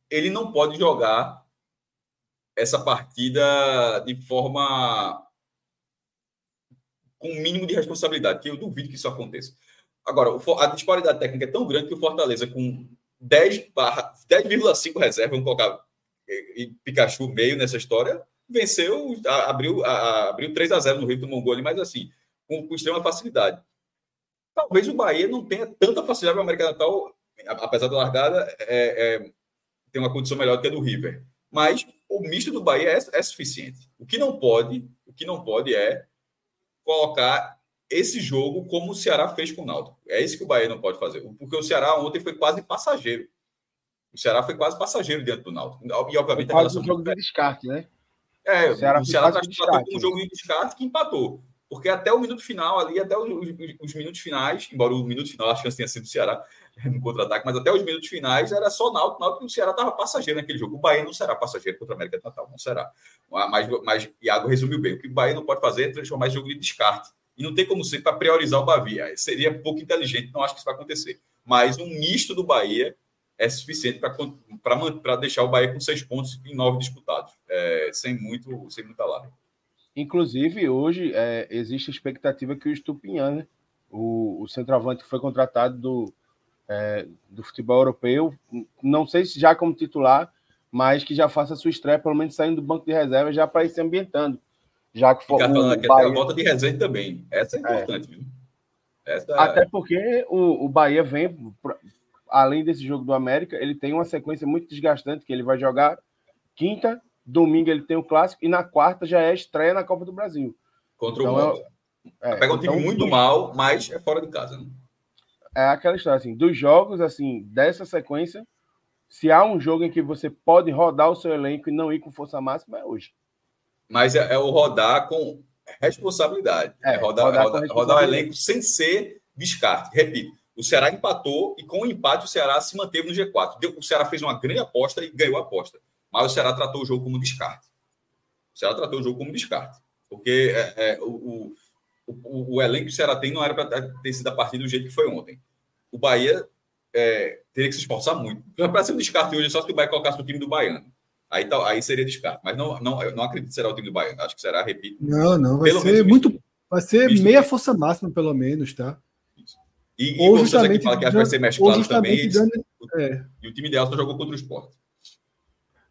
ele não pode jogar essa partida de forma com o mínimo de responsabilidade, que eu duvido que isso aconteça. Agora, a disparidade técnica é tão grande que o Fortaleza, com 10,5 10, reserva, vamos colocar e Pikachu meio nessa história, venceu, abriu, abriu 3 a 0 no Rio, do gol mas assim, com, com, extrema facilidade. Talvez o Bahia não tenha tanta facilidade para o América Natal, apesar da largada, é, é, tem uma condição melhor do que a do River. Mas o misto do Bahia é, é suficiente. O que não pode, o que não pode é colocar esse jogo como o Ceará fez com o Náutico. É isso que o Bahia não pode fazer. Porque o Ceará ontem foi quase passageiro. O Ceará foi quase passageiro diante do Náutico. E, obviamente, a relação... um jogo de descarte, né? É, o Ceará, o Ceará empatou com um jogo de descarte que empatou. Porque até o minuto final ali, até os, os, os, minutos finais, embora o minuto final a chance tenha sido o Ceará no contra-ataque, mas até os minutos finais era só Náutico, Náutico e o Ceará estava passageiro naquele jogo. O Bahia não será passageiro contra a América de Natal, não será. Mas, mas Iago resumiu bem. O que o Bahia não pode fazer é transformar esse jogo de descarte. E não tem como ser para priorizar o Bahia. Seria pouco inteligente, não acho que isso vai acontecer. Mas um misto do Bahia é suficiente para deixar o Bahia com seis pontos em nove disputados, é, sem, muito, sem muita larga. Inclusive, hoje é, existe a expectativa que o Estupinhan, né, o, o centroavante que foi contratado do, é, do futebol europeu, não sei se já como titular, mas que já faça sua estreia, pelo menos saindo do banco de reserva, já para ir se ambientando. Já que for, falando aqui Bahia... a volta de reserva também. Essa é, é. importante, viu? Essa... Até porque o, o Bahia vem além desse jogo do América, ele tem uma sequência muito desgastante, que ele vai jogar quinta, domingo ele tem o clássico, e na quarta já é estreia na Copa do Brasil. Contra então, o Mota. É, Pega um time então, muito mal, mas é fora de casa. Né? É aquela história, assim, dos jogos, assim, dessa sequência, se há um jogo em que você pode rodar o seu elenco e não ir com força máxima, é hoje. Mas é, é o rodar com responsabilidade. É, é rodar, rodar, rodar, rodar o elenco sem ser descarte. Repito, o Ceará empatou e com o empate o Ceará se manteve no G4. O Ceará fez uma grande aposta e ganhou a aposta. Mas o Ceará tratou o jogo como descarte. O Ceará tratou o jogo como descarte. Porque é, é, o, o, o, elenco que o Ceará tem não era para ter sido a partida do jeito que foi ontem. O Bahia é, teria que se esforçar muito. Para ser um descarte hoje, é só se o Bahia colocasse o time do Baiano. Aí, tá, aí seria descarte. Mas não, não, eu não acredito que será o time do Baiano. Acho que será, repito. Não, não. Vai ser muito. Vai ser meia força máxima, pelo menos, tá? E, ou e justamente que fala que vai ser mesclado também. Dando, é. E o time ideal só jogou contra o esporte.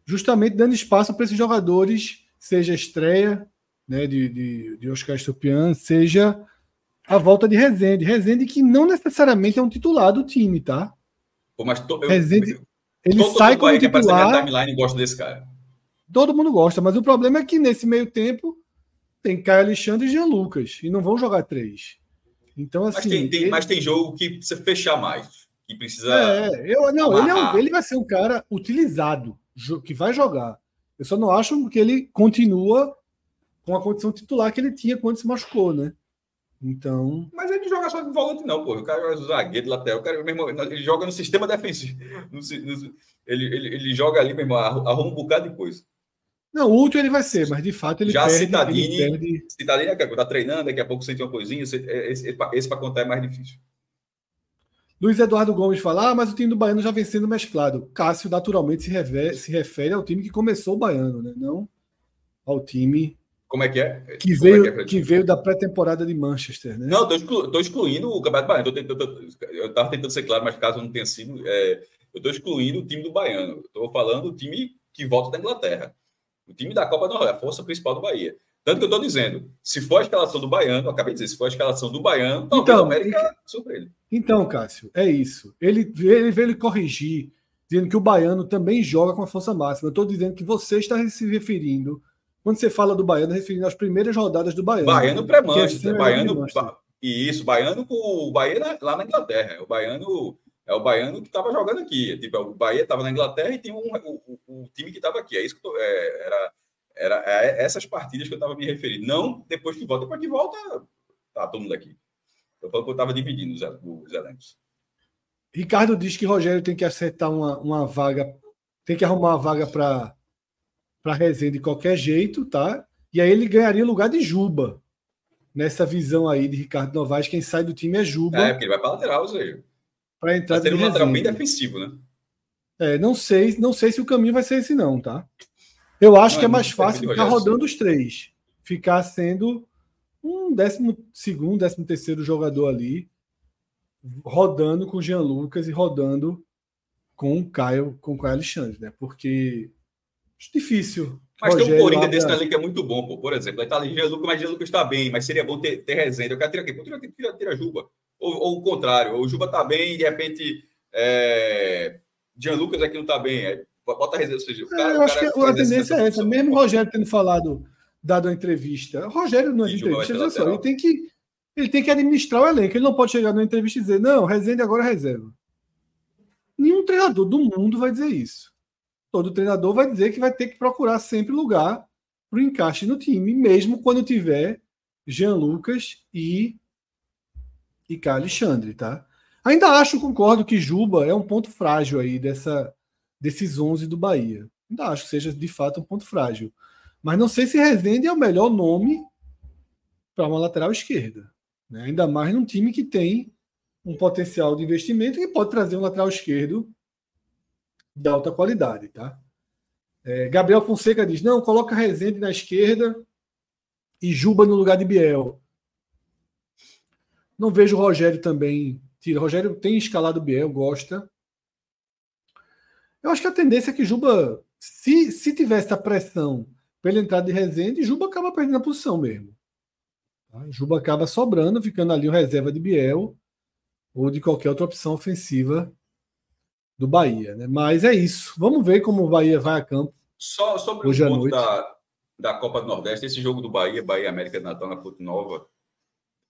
Justamente dando espaço para esses jogadores, seja a estreia né, de, de, de Oscar Estupian, seja a volta de Rezende. Rezende que não necessariamente é um titular do time, tá? Pô, mas to, eu, Rezende, ele sai como titular. timeline gosta desse cara. Todo mundo gosta, mas o problema é que nesse meio tempo tem Caio Alexandre e Jean Lucas, e não vão jogar três. Então, assim. Mas tem, tem, ele... mas tem jogo que precisa fechar mais. Que precisa. É, eu, não, ele, é um, ele vai ser um cara utilizado, que vai jogar. Eu só não acho que ele continua com a condição titular que ele tinha quando se machucou, né? Então. Mas ele joga só de volante, não, pô. O cara joga zagueiro, lateral. O cara, mesmo, ele joga no sistema defensivo. <laughs> No, no, ele, ele, ele joga ali, meu irmão, arruma um bocado de coisa. Não, útil ele vai ser, mas de fato ele Já perde. Citadini, ele perde... Citadini é tá treinando, daqui a pouco sente uma coisinha, esse, esse, esse para contar é mais difícil. Luiz Eduardo Gomes fala, ah, mas o time do Baiano já vem sendo mesclado. Cássio naturalmente se, se refere ao time que começou o Baiano, né? Não ao time como é que é? Que veio, é que, é que veio da pré-temporada de Manchester, né? Não, estou exclu, excluindo o Campeonato Baiano. eu estava tentando ser claro, mas caso não tenha sido, é, eu estou excluindo o time do Baiano. Estou falando do time que volta da Inglaterra. O time da Copa não é a força principal do Bahia. Tanto que eu estou dizendo, se for a escalação do Baiano, acabei de dizer, se for a escalação do Baiano, talvez então, o América surpreenda. Então, Cássio, é isso. Ele, ele veio ele corrigir, dizendo que o Baiano também joga com a força máxima. Eu estou dizendo que você está se referindo, quando você fala do Baiano, referindo às primeiras rodadas do Baiano. Baiano pré-Manchester, é Baiano... E isso, Baiano com o Bahia lá na Inglaterra. O Baiano é o Baiano que estava jogando aqui. Tipo, o Bahia estava na Inglaterra e tem um, o, o, time que estava aqui. É isso que tô, é, era era é essas partidas que eu estava me referindo. Não depois que volta. Depois que volta, tá todo mundo aqui. Eu falo que eu estava dividindo os, os elencos. Ricardo diz que Rogério tem que acertar uma, uma vaga, tem que arrumar uma vaga para para Resende de qualquer jeito, tá? E aí ele ganharia lugar de Juba. Nessa visão aí de Ricardo Novaes, quem sai do time é Juba. É, porque ele vai para lateral, seja. Para entrar ter um lateral bem defensivo, né? É, não sei, não sei se o caminho vai ser esse não, tá? Eu acho não, que é, é mais fácil ficar rodando os três. Ficar sendo um décimo segundo, décimo terceiro jogador ali, rodando com o Jean Lucas e rodando com o Caio, com o Caio Alexandre, né? Porque difícil. Mas Rogério, tem um Corinthians desse ali que é muito bom, pô. Por exemplo, aí tá ali Jean Lucas, mas Jean Lucas está bem, mas seria bom ter, ter resenha. Eu quero tirar aqui, tira, tira, tira Juba. Ou, ou, o contrário, o Juba tá bem e de repente é... Jean Lucas aqui não tá bem. É Bota a resenha, ou seja, o cara, é, eu acho que a tendência é essa. Mesmo o Rogério tendo falado, dado a entrevista, o Rogério não é entrevista, olha só, ele tem que ele tem que administrar o elenco. Ele não pode chegar na entrevista e dizer, não, Rezende agora é reserva. Nenhum treinador do mundo vai dizer isso. Todo treinador vai dizer que vai ter que procurar sempre lugar para o encaixe no time, mesmo quando tiver Jean Lucas e, e K. Alexandre, tá? Ainda acho, concordo, que Juba é um ponto frágil aí dessa, desses 11 do Bahia. Ainda acho que seja de fato um ponto frágil. Mas não sei se Rezende é o melhor nome para uma lateral esquerda. Né? Ainda mais num time que tem um potencial de investimento e pode trazer um lateral esquerdo de alta qualidade. Tá? É, Gabriel Fonseca diz: não, coloca Rezende na esquerda e Juba no lugar de Biel. Não vejo o Rogério também. Tira. Rogério tem escalado Biel, gosta. Eu acho que a tendência é que Juba, se, se tivesse a pressão pela entrada de Rezende, Juba acaba perdendo a posição mesmo. Tá? Juba acaba sobrando, ficando ali o reserva de Biel ou de qualquer outra opção ofensiva do Bahia. Né? Mas é isso. Vamos ver como o Bahia vai a campo. Só sobre hoje o ponto da, da Copa do Nordeste, esse jogo do Bahia, Bahia América de Natal na Ponte Nova,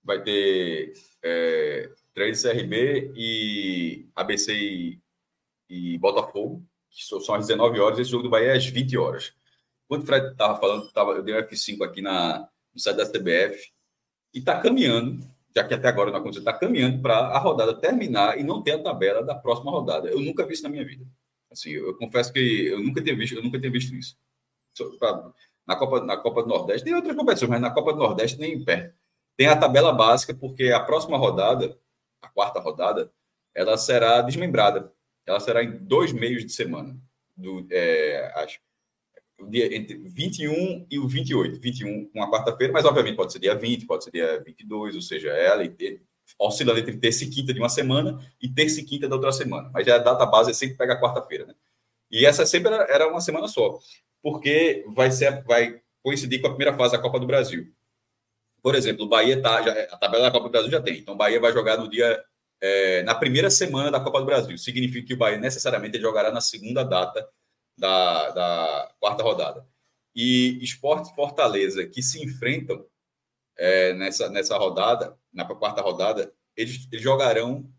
vai ter é, 3 CRB e ABC e e Botafogo, que são às 19 horas, esse jogo do Bahia é às 20 horas. Quando o Fred estava falando, tava, eu dei um F5 aqui na, no site da CBF, e está caminhando, já que até agora não aconteceu, está caminhando para a rodada terminar e não ter a tabela da próxima rodada. Eu nunca vi isso na minha vida. Assim, eu, eu confesso que eu nunca tinha visto, eu nunca tinha visto isso. Na Copa, na Copa do Nordeste, tem outras competições, mas na Copa do Nordeste nem perto. Tem a tabela básica, porque a próxima rodada, a quarta rodada, ela será desmembrada ela será em dois meios de semana. Do, é, acho, dia entre 21 e o 28. 21, uma quarta-feira, mas obviamente pode ser dia 20, pode ser dia 22, ou seja, ela oscila entre terça e quinta de uma semana e terça e quinta da outra semana. Mas a data base é sempre pega quarta-feira, né? E essa sempre era, era, uma semana só, porque vai ser vai coincidir com a primeira fase da Copa do Brasil. Por exemplo, o Bahia tá já, a tabela da Copa do Brasil já tem. Então, o Bahia vai jogar no dia é, na primeira semana da Copa do Brasil. Significa que o Bahia necessariamente jogará na segunda data da, da quarta rodada. E Esporte Fortaleza, que se enfrentam é, nessa, nessa rodada, na quarta rodada, eles, eles, jogarão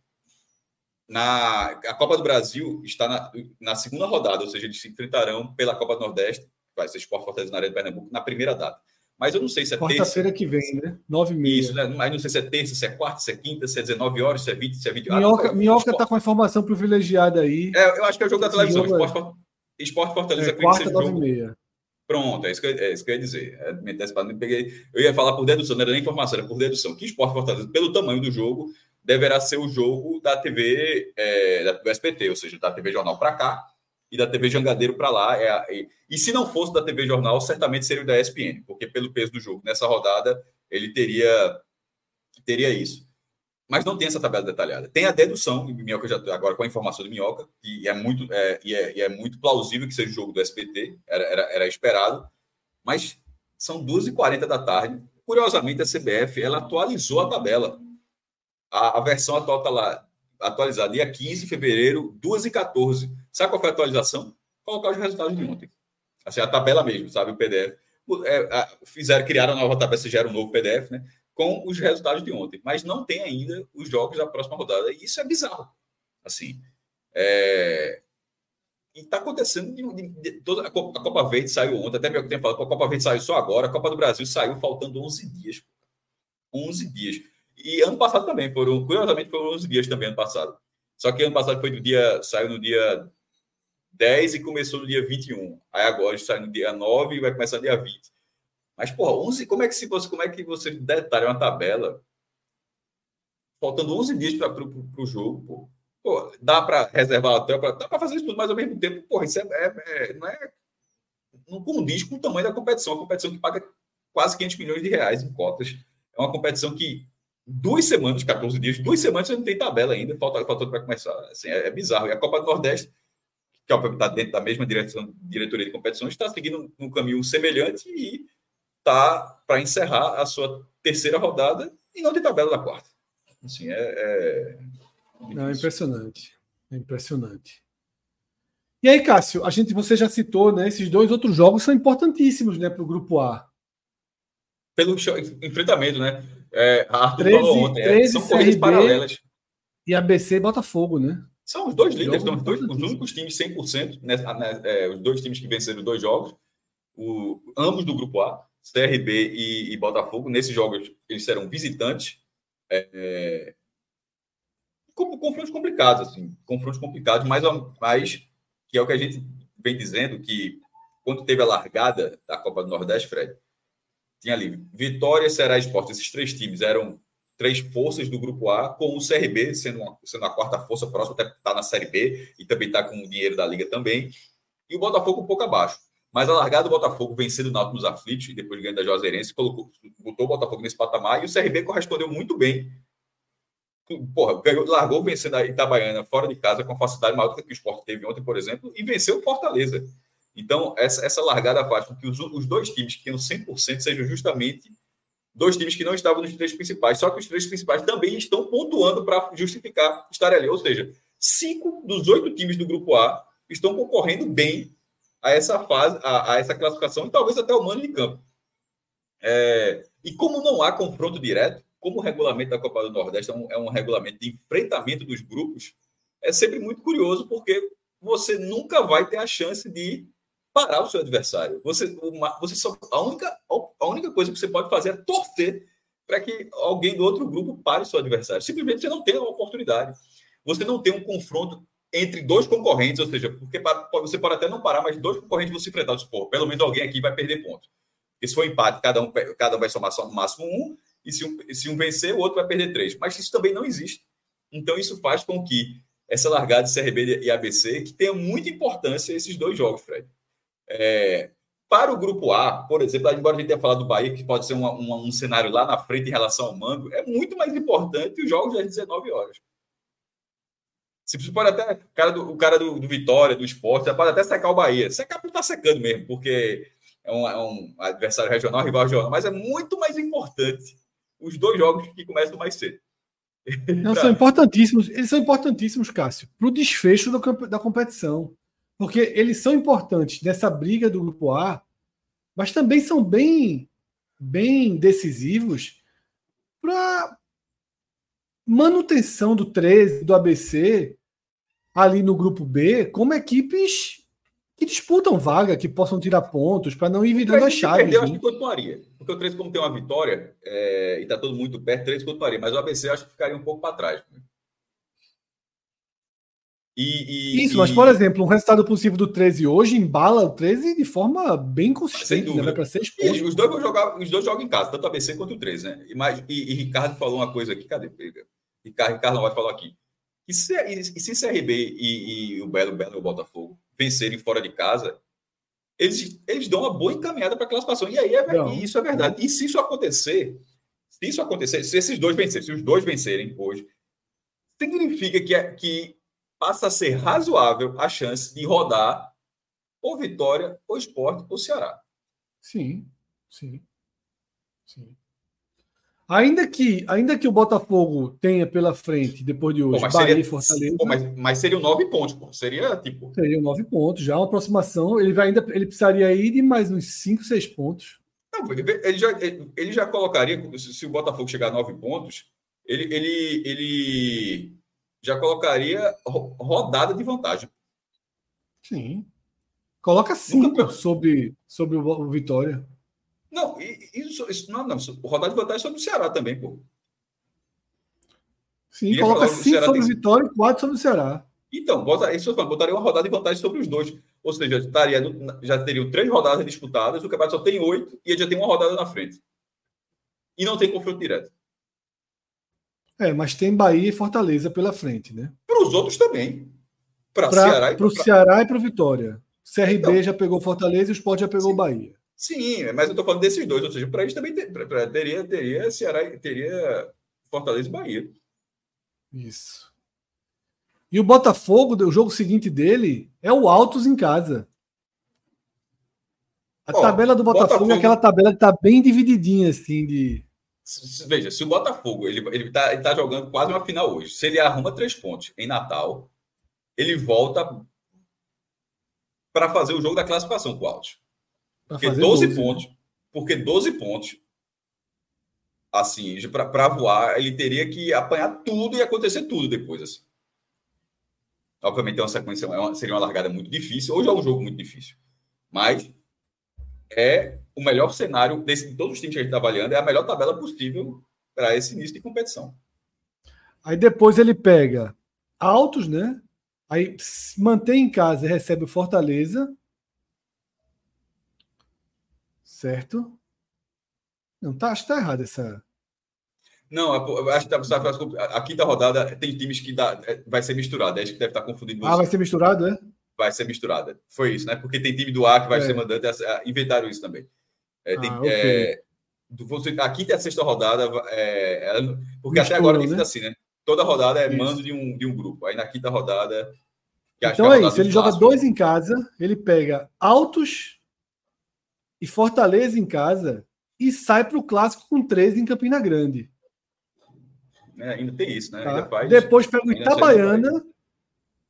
na. A Copa do Brasil está na, na segunda rodada, ou seja, eles se enfrentarão pela Copa do Nordeste, vai ser Esporte Fortaleza na Arena de Pernambuco, na primeira data. Mas eu não sei se é Quarta-feira que vem, né? Nove e meia. Isso, né? Mas não sei se é terça, se é quarta, se é quinta, se é 19 horas, se é 20, se é 20 horas. Minhoca, Minhoca está com a informação privilegiada aí. É, eu acho que é o jogo da televisão. Jogo Esporte, é... Esporte Fortaleza. É, quarta, nove e meia. Pronto, é isso que, eu, é isso que eu ia dizer. É, me peguei, eu ia falar por dedução, não era nem informação, era por dedução. Que Esporte Fortaleza, pelo tamanho do jogo, deverá ser o jogo da TV, é, do SPT, ou seja, da TV Jornal para cá, e da TV Jangadeiro para lá. É, e, e, se não fosse da TV Jornal, certamente seria o da ESPN, porque pelo peso do jogo nessa rodada ele teria teria isso. Mas não tem essa tabela detalhada. Tem a dedução, Minhoca já agora com a informação do Minhoca, e é muito é, e é, e é muito plausível que seja o jogo do SBT, era, era, era esperado, mas São 2h40 da tarde. Curiosamente, a CBF ela atualizou a tabela. A, a versão atual está lá, atualizada dia 15 de fevereiro, 2h14. Sabe qual foi a atualização? Colocar os resultados de ontem. Assim, a tabela mesmo, sabe? O PDF. É, fizeram, criaram a nova tabela, gera um novo PDF, né? Com os resultados de ontem. Mas não tem ainda os jogos da próxima rodada. E isso é bizarro. Assim. É... E está acontecendo de, de, de, toda a Copa, a Copa Verde saiu ontem, até meu tempo falado, a Copa Verde saiu só agora, a Copa do Brasil saiu faltando 11 dias. 11 dias. E ano passado também, foram, curiosamente, foram 11 dias também ano passado. Só que ano passado foi no dia, saiu no dia 10 e começou no dia 21. Aí agora sai no dia 9 e vai começar no dia 20. Mas, porra, 11, como é que, se você, como é que você detalha uma tabela faltando 11 dias para o jogo, pô? dá para reservar hotel, pra, dá para fazer isso tudo, mas ao mesmo tempo, porra, isso é, é, é, não é. Não condiz com o tamanho da competição. A competição que paga quase 500 milhões de reais em cotas. É uma competição que duas semanas, 14 dias, duas semanas você não tem tabela ainda, falta, falta para começar. Assim, é, é, bizarro. E a Copa do Nordeste que obviamente está dentro da mesma direção, diretoria de competições, está seguindo um caminho semelhante e está para encerrar a sua terceira rodada e não tem tabela da quarta. Assim, é, é... Não, é impressionante. É impressionante. E aí, Cássio, a gente, você já citou, né? Esses dois outros jogos são importantíssimos, né, para o grupo A. Pelo enfrentamento, né? É, Arthur 13, falou ontem, 13 é, são corridas paralelas. E ABC Botafogo, né? São os dois líderes, são os, dois, os únicos times 100%, né, né, é, os dois times que venceram dois jogos, o, ambos do grupo A, CRB e, e Botafogo. Nesses jogos, eles serão visitantes. É, é, confrontos complicados, assim, confrontos complicados, mas, mas que é o que a gente vem dizendo, que quando teve a largada da Copa do Nordeste, Fred, tinha ali Vitória, Ceará e Esporte, esses três times eram três forças do grupo A, com o CRB sendo, uma, sendo a quarta força próxima, até está na Série B e também está com o dinheiro da Liga também. E o Botafogo um pouco abaixo. Mas a largada do Botafogo vencendo o Náutico nos aflitos e depois ganhando da Juazeirense, colocou, botou o Botafogo nesse patamar e o CRB correspondeu muito bem. Porra, ganhou, largou vencendo a Itabaiana fora de casa com facilidade maior do que o Sport teve ontem, por exemplo, e venceu o Fortaleza. Então, essa, essa largada faz com que os, os dois times que tenham 100% sejam justamente dois times que não estavam nos três principais, só que os três principais também estão pontuando para justificar estar ali. Ou seja, cinco dos oito times do grupo A estão concorrendo bem a essa fase, a, a essa classificação e talvez até o mano de campo. É, e como não há confronto direto, como o regulamento da Copa do Nordeste é um, é um regulamento de enfrentamento dos grupos, é sempre muito curioso porque você nunca vai ter a chance de parar o seu adversário. Você, uma, você só, a, única, a única coisa que você pode fazer é torcer para que alguém do outro grupo pare o seu adversário. Simplesmente você não tem uma oportunidade. Você não tem um confronto entre dois concorrentes, ou seja, porque você pode até não parar, mas dois concorrentes vão se enfrentar. Pô, pelo menos alguém aqui vai perder ponto. Porque se for empate, cada um, cada um vai somar só no máximo um, e se um, se um vencer, o outro vai perder três. Mas isso também não existe. Então, isso faz com que essa largada de CRB e ABC, que tenha muita importância esses dois jogos, Fred. É, para o grupo A, por exemplo, embora a gente tenha falado do Bahia, que pode ser uma, uma, um cenário lá na frente em relação ao mando, é muito mais importante os jogos às 19 horas. Se pode até. O cara do, o cara do, do Vitória, do esporte, pode até secar o Bahia. Secar por estar tá secando mesmo, porque é um, é um adversário regional, rival regional, mas é muito mais importante os dois jogos que começam mais cedo. Não, são <laughs> importantíssimos, eles são importantíssimos, Cássio, para o desfecho da, da competição. Porque eles são importantes nessa briga do grupo A, mas também são bem, bem decisivos para manutenção do 13, do ABC, ali no grupo B, como equipes que disputam vaga, que possam tirar pontos, para não ir virando as chaves. Eu acho né? que continuaria. Porque o 13, como tem uma vitória, é, e está todo muito perto, o 13 continuaria. Mas o ABC eu acho que ficaria um pouco para trás. Né? E, e, Isso, e... mas por exemplo, um resultado possível do 13 hoje embala o 13 de forma bem consistente, né? Para seis pontos. os dois vão jogar, os dois jogam em casa, tanto a ABC quanto o 13, né? E, mais, e, Ricardo falou uma coisa aqui, cadê? Ricardo, Ricardo vai falar aqui. E se, e se CRB e, o Belo, Belo e o Botafogo vencerem fora de casa, eles, eles dão uma boa encaminhada para a classificação. E aí é, e isso é verdade. E se isso acontecer, se isso acontecer, se esses dois vencerem, se os dois vencerem hoje, significa que, é, que passa a ser razoável a chance de rodar ou Vitória, ou Esporte, ou Ceará. Sim. Sim. Sim. Ainda que, ainda que o Botafogo tenha pela frente, depois de hoje, pô, Bahia seria, e Fortaleza. Pô, mas, mas seriam nove pontos, pô. Seria tipo. Seriam nove pontos, já uma aproximação. Ele vai ainda ele precisaria ir de mais uns cinco, seis pontos. Não, ele, já, ele já colocaria, se o Botafogo chegar a nove pontos, ele, ele, ele já colocaria rodada de vantagem. Sim. Coloca cinco sobre, sobre o Vitória. Não, isso, isso não, não. Rodar de vantagem sobre o Ceará também, pô. Sim, Iria coloca 5 sobre o Vitória e 4 sobre o Ceará. Então, bota, isso eu falo, botaria uma rodada de vantagem sobre os dois. Ou seja, estaria, já teriam três rodadas disputadas, o campeonato só tem oito e ele já tem uma rodada na frente. E não tem confronto direto. É, mas tem Bahia e Fortaleza pela frente, né? Para os outros também. Para Ceará e para o Ceará e para Vitória. CRB então, já pegou Fortaleza e o Sport já pegou sim. Bahia. Sim, mas eu estou falando desses dois, ou seja, para eles também ter, pra, pra, teria, teria Ceará, teria Fortaleza e Bahia. Isso. E o Botafogo, o jogo seguinte dele é o Altos em casa. A tabela do Botafogo, Botafogo, é aquela tabela que está bem divididinha, assim, de. Veja, se o Botafogo ele, ele, tá, ele tá jogando quase uma final hoje. Se ele arruma três pontos em Natal, ele volta para fazer o jogo da classificação com o Altos. Porque 12, 12 né? pontos, né? porque 12 pontos, assim, para voar, ele teria que apanhar tudo e acontecer tudo depois. Assim. Obviamente é uma sequência, seria uma largada muito difícil. Hoje é um jogo muito difícil. Mas é o melhor cenário desse, de todos os times que a gente está avaliando, é a melhor tabela possível para esse início de competição. Aí depois ele pega altos, né? Aí mantém em casa e recebe o Fortaleza. Certo? Não, tá, acho que tá errado essa. Não, acho que tá, a quinta rodada tem times que dá, vai ser misturado. Acho que deve estar confundindo. Ah, vai ser misturado, é? Vai ser misturada. Foi isso, né? Porque tem time do A que vai é. ser mandante. Inventaram isso também. É, tem, ah, okay. é, a quinta e a sexta rodada. É, ela, porque Mistura, até agora tem né? sido assim, né? Toda rodada é isso. mando de um, de um grupo. Aí na quinta rodada. Então é, é isso. Ele joga dois em casa, ele pega altos e Fortaleza em casa e sai para o clássico com 13 em Campina Grande. É, ainda tem isso, né? Tá? Faz, depois pega o Itabaiana,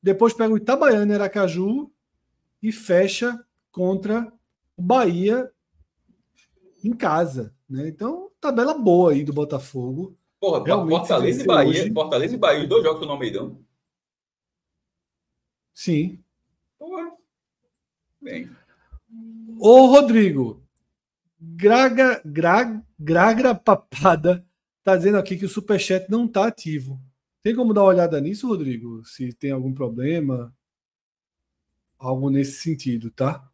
depois pega o Itabaiana e Aracaju e fecha contra o Bahia em casa. Né? Então, tabela boa aí do Botafogo. Porra, Realmente, Fortaleza e Bahia, hoje... Fortaleza e Bahia, os dois jogos no Almeidão. Sim. Porra. Bem. Ô, Rodrigo, Graga, Gra, Gragra Papada tá dizendo aqui que o Superchat não tá ativo. Tem como dar uma olhada nisso, Rodrigo? Se tem algum problema? Algo nesse sentido, tá?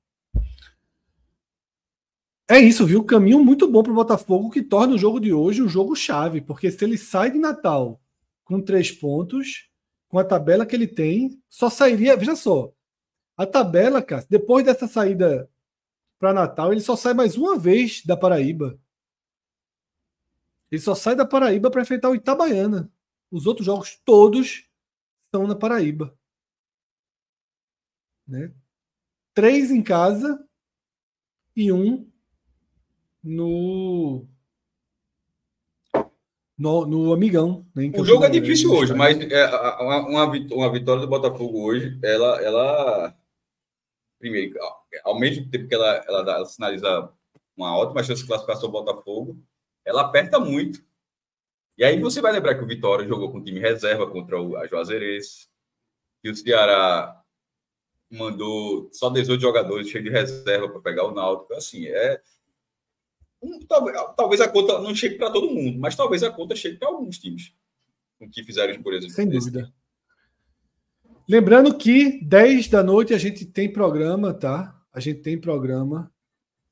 É isso, viu? Caminho muito bom para o Botafogo que torna o jogo de hoje um jogo chave, porque se ele sai de Natal com três pontos, com a tabela que ele tem, só sairia. Veja só, a tabela, cara, depois dessa saída para Natal, ele só sai mais uma vez da Paraíba. Ele só sai da Paraíba para enfrentar o Itabaiana. Os outros jogos todos estão na Paraíba. Né? Três em casa e um no no, no Amigão. Né, o jogo é difícil hoje, mas é, uma, uma vitória do Botafogo hoje, ela, ela primeiro, ao mesmo tempo que ela, ela, ela sinaliza uma ótima chance de classificação do Botafogo, ela aperta muito. E aí você vai lembrar que o Vitória jogou com time reserva contra o a Juazeirense, que o Ceará mandou só 18 jogadores cheios de reserva para pegar o Náutico. Assim, é talvez, talvez a conta não chegue para todo mundo, mas talvez a conta chegue para alguns times com que fizeram por exemplo. Sem dúvida. Lembrando que 10 da noite a gente tem programa, tá? A gente tem programa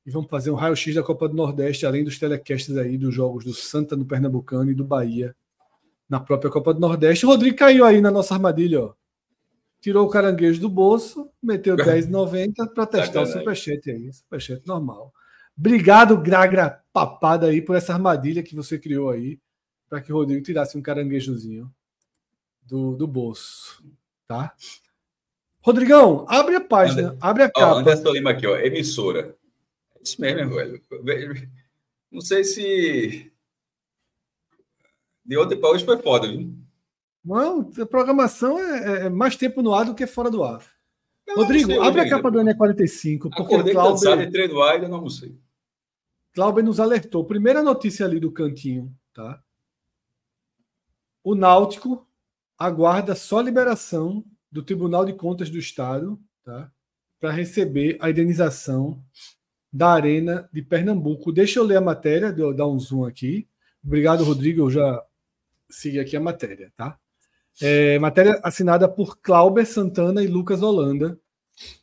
e vamos fazer um raio-x da Copa do Nordeste, além dos telecasts aí dos jogos do Santa no Pernambucano e do Bahia na própria Copa do Nordeste. O Rodrigo caiu aí na nossa armadilha, ó. Tirou o caranguejo do bolso, meteu <laughs> 10,90 para testar o superchat aí. Superchat normal. Obrigado, Gragra Papada, aí, por essa armadilha que você criou aí, para que o Rodrigo tirasse um caranguejozinho do, do bolso. Tá? Rodrigão, abre a página, abre a capa. Ó, Anderson Lima aqui, ó, emissora. Isso mesmo, velho. Não sei se. De ontem para hoje foi foda, viu? Não, a programação é, é, mais tempo no ar do que fora do ar. Eu Rodrigo, abre a capa do NE45. Porque Acordei Clauber... cansado, entrei no ar e ainda não almocei. Clauber nos alertou. Primeira notícia ali do cantinho, tá? O Náutico aguarda só liberação do Tribunal de Contas do Estado, tá? Para receber a indenização da Arena de Pernambuco. Deixa eu ler a matéria, eu dar um zoom aqui. Obrigado, Rodrigo. Eu já segui aqui a matéria, tá? É, matéria assinada por Clauber Santana e Lucas Holanda.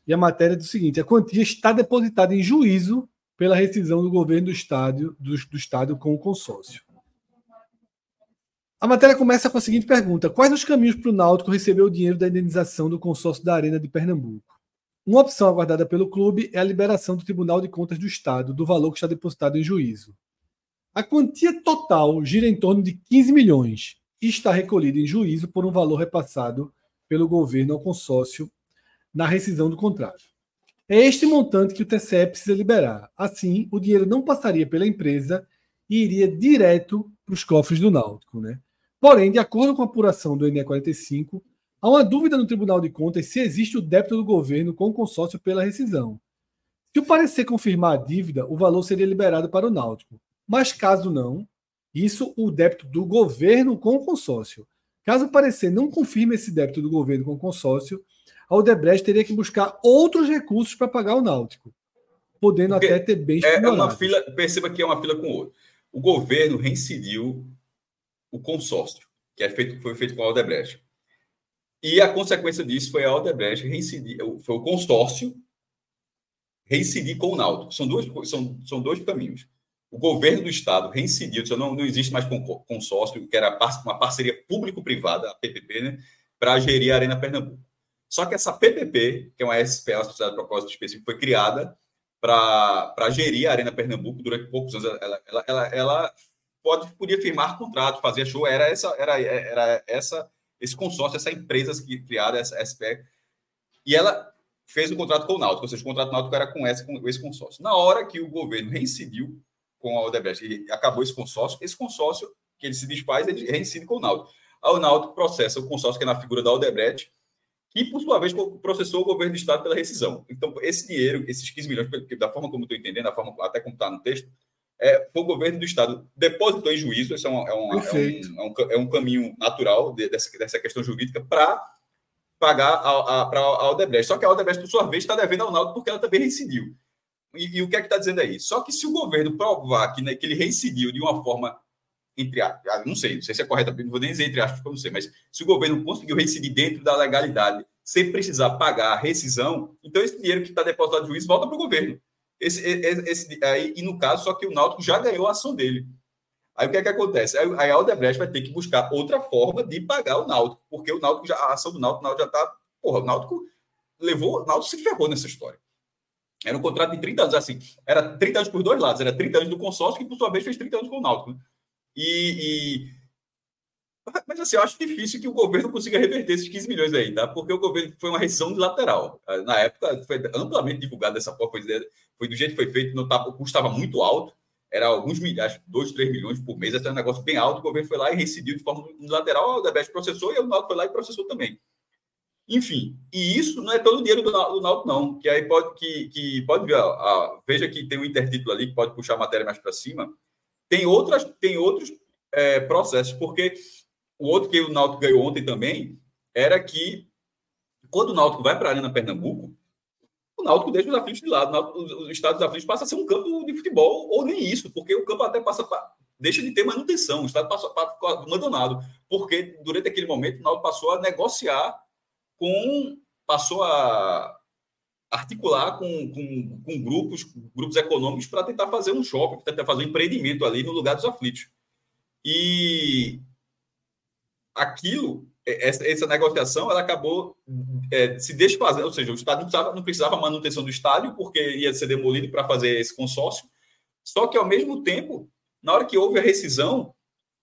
E a matéria diz o seguinte: a quantia está depositada em juízo pela rescisão do governo do estádio, do, do estádio com o consórcio. A matéria começa com a seguinte pergunta: Quais os caminhos para o Náutico receber o dinheiro da indenização do consórcio da Arena de Pernambuco? Uma opção aguardada pelo clube é a liberação do Tribunal de Contas do Estado do valor que está depositado em juízo. A quantia total gira em torno de 15 milhões e está recolhida em juízo por um valor repassado pelo governo ao consórcio na rescisão do contrato. É este montante que o TCE precisa liberar. Assim, o dinheiro não passaria pela empresa e iria direto para os cofres do Náutico. Né? Porém, de acordo com a apuração do NE45, há uma dúvida no Tribunal de Contas se existe o débito do governo com o consórcio pela rescisão. Se o parecer confirmar a dívida, o valor seria liberado para o Náutico. Mas caso não, isso o débito do governo com o consórcio. Caso o parecer não confirme esse débito do governo com o consórcio, a Odebrecht teria que buscar outros recursos para pagar o Náutico, podendo Porque até ter bens é, é uma fila, perceba que é uma fila com outra. O governo reincidiu o consórcio, que é feito, foi feito com a Odebrecht. E a consequência disso foi a Odebrecht reincidir, foi o consórcio reincidir com o Náutico. São dois, são, são dois caminhos o governo do estado reincidiu, não, não existe mais consórcio, que era uma parceria público-privada, a PPP, né, para gerir a Arena Pernambuco. Só que essa PPP, que é uma SPA, Sociedade de Propósito Específico, foi criada para gerir a Arena Pernambuco durante poucos anos. Ela, ela, ela, ela pode, podia firmar contrato, fazer show, era, essa, era, era essa, esse consórcio, essa empresa criada, essa SPA, e ela fez um contrato com o Náutico, ou seja, o contrato Náutico era com esse, com esse consórcio. Na hora que o governo reincidiu com a Odebrecht e acabou esse consórcio, esse consórcio que ele se desfaz, ele reincide com o Náutico. O Náutico processa o consórcio que é na figura da Odebrecht, que, por sua vez, processou o governo do Estado pela rescisão. Então, esse dinheiro, esses 15 milhões, da forma como estou entendendo, da forma até como está no texto, é, o governo do Estado depositou em juízo, isso é, uma, é, uma, é, um, é, um, é um, caminho natural de, dessa, dessa questão jurídica para pagar para a Odebrecht. Só que a Odebrecht, por sua vez, está devendo ao Náutico porque ela também reincidiu. E, e, o que é que está dizendo aí? Só que se o governo provar que, né, que ele reincidiu de uma forma, entre aspas, não sei, não sei se é correto, não vou nem dizer entre aspas, não sei, mas se o governo conseguiu reincidir dentro da legalidade, sem precisar pagar a rescisão, então esse dinheiro que está depositado no juiz volta para o governo. Esse, esse, aí, e no caso, só que o Náutico já ganhou a ação dele. Aí o que é que acontece? Aí, aí a Aldebrecht vai ter que buscar outra forma de pagar o Náutico, porque o Náutico já, a ação do Náutico, Náutico já está. Porra, o Náutico levou, o Náutico se ferrou nessa história. Era um contrato de 30 anos, assim. Era 30 anos por dois lados. Era 30 anos do consórcio, que por sua vez fez 30 anos com o Náutico. Né? E, e, Mas assim, eu acho difícil que o governo consiga reverter esses 15 milhões aí, tá? Porque o governo foi uma rescisão lateral. Na época, foi amplamente divulgado dessa forma, foi, do jeito que foi feito, não tava, o custo estava muito alto, era alguns milhares, 2, 3 milhões por mês, até um negócio bem alto, o governo foi lá e rescindiu de forma unilateral, o Debest processou e o Náutico foi lá e processou também. Enfim, e isso não é todo o dinheiro do, Náutico, não. Que aí pode que, que pode ver, veja que tem um intertítulo ali que pode puxar a matéria mais para cima. Tem outras, tem outros é, processos, porque o outro que o Náutico ganhou ontem também era que quando o Náutico vai para a Arena Pernambuco, Náutico deixa os aflitos de lado. Náutico, os estados aflitos passa a ser um campo de futebol, ou nem isso, porque o campo até passa pra, deixa de ter manutenção, o estado passa para abandonado, porque durante aquele momento o Náutico passou a negociar com passou a articular com, com, com grupos, grupos econômicos para tentar fazer um shopping, tentar fazer um empreendimento ali no lugar dos aflitos. E aquilo, essa, essa negociação, ela acabou é, se desfazendo, ou seja, o Estado não precisava, não precisava manutenção do estádio, porque ia ser demolido para fazer esse consórcio, só que, ao mesmo tempo, na hora que houve a rescisão,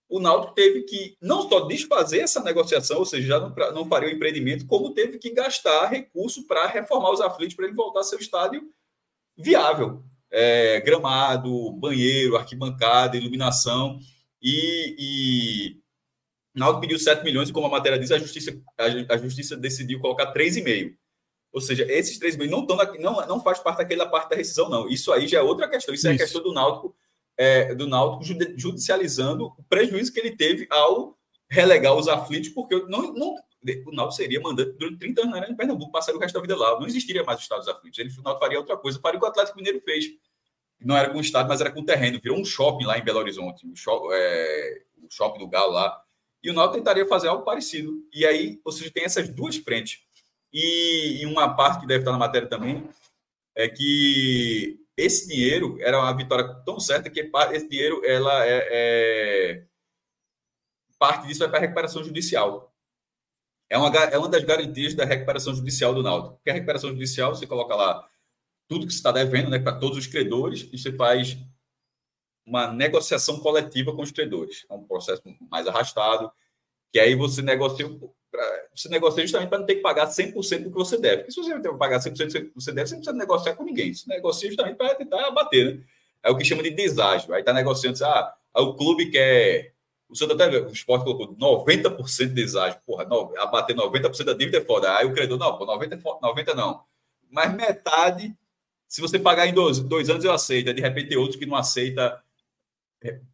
o Náutico teve que não só desfazer essa negociação, ou seja, já não, não faria o empreendimento, como teve que gastar recurso para reformar os aflitos para ele voltar a ser um estádio viável. é, gramado, banheiro, arquibancada, iluminação. E, e Náutico pediu 7 milhões e, como a matéria diz, a justiça, a, justiça decidiu colocar 3,5. Ou seja, esses 3 milhões não, estão na, não, não faz parte daquela parte da rescisão, não. Isso aí já é outra questão. Isso, Isso. é a questão do Náutico, é, do Náutico judicializando o prejuízo que ele teve ao relegar os aflitos, porque não, não, o Náutico seria mandante durante 30 anos na Arena de Pernambuco, passaria o resto da vida lá. Não existiria mais os estados aflitos. Ele, o Náutico faria outra coisa. Faria o que o Atlético Mineiro fez. Não era com o estado, mas era com o terreno. Virou um shopping lá em Belo Horizonte. O, shopping, é, o shopping do Galo lá. E o Náutico tentaria fazer algo parecido. E aí, ou seja, tem essas duas frentes. E, e uma parte que deve estar na matéria também é que esse dinheiro era uma vitória tão certa que esse dinheiro ela é, é parte disso vai para a recuperação judicial é uma, é uma das garantias da recuperação judicial do Náutico. Porque a recuperação judicial, você coloca lá tudo que você está devendo né, para todos os credores e você faz uma negociação coletiva com os credores. É um processo mais arrastado, que aí você negocia, pra, você negocia justamente para não ter que pagar 100% do que você deve. Porque se você que pagar 100% do que você deve, você não precisa negociar com ninguém. Você negocia justamente para tentar abater. Né? É o que chama de deságio. Aí está negociando, ah, o clube quer o Santa até o esporte colocou 90% de deságio. Porra, no, abater 90% da dívida é foda. Aí o credor, não, pô, 90, 90 é não. Mas metade, se você pagar em dois, dois anos, eu aceito. De repente tem outros que não aceita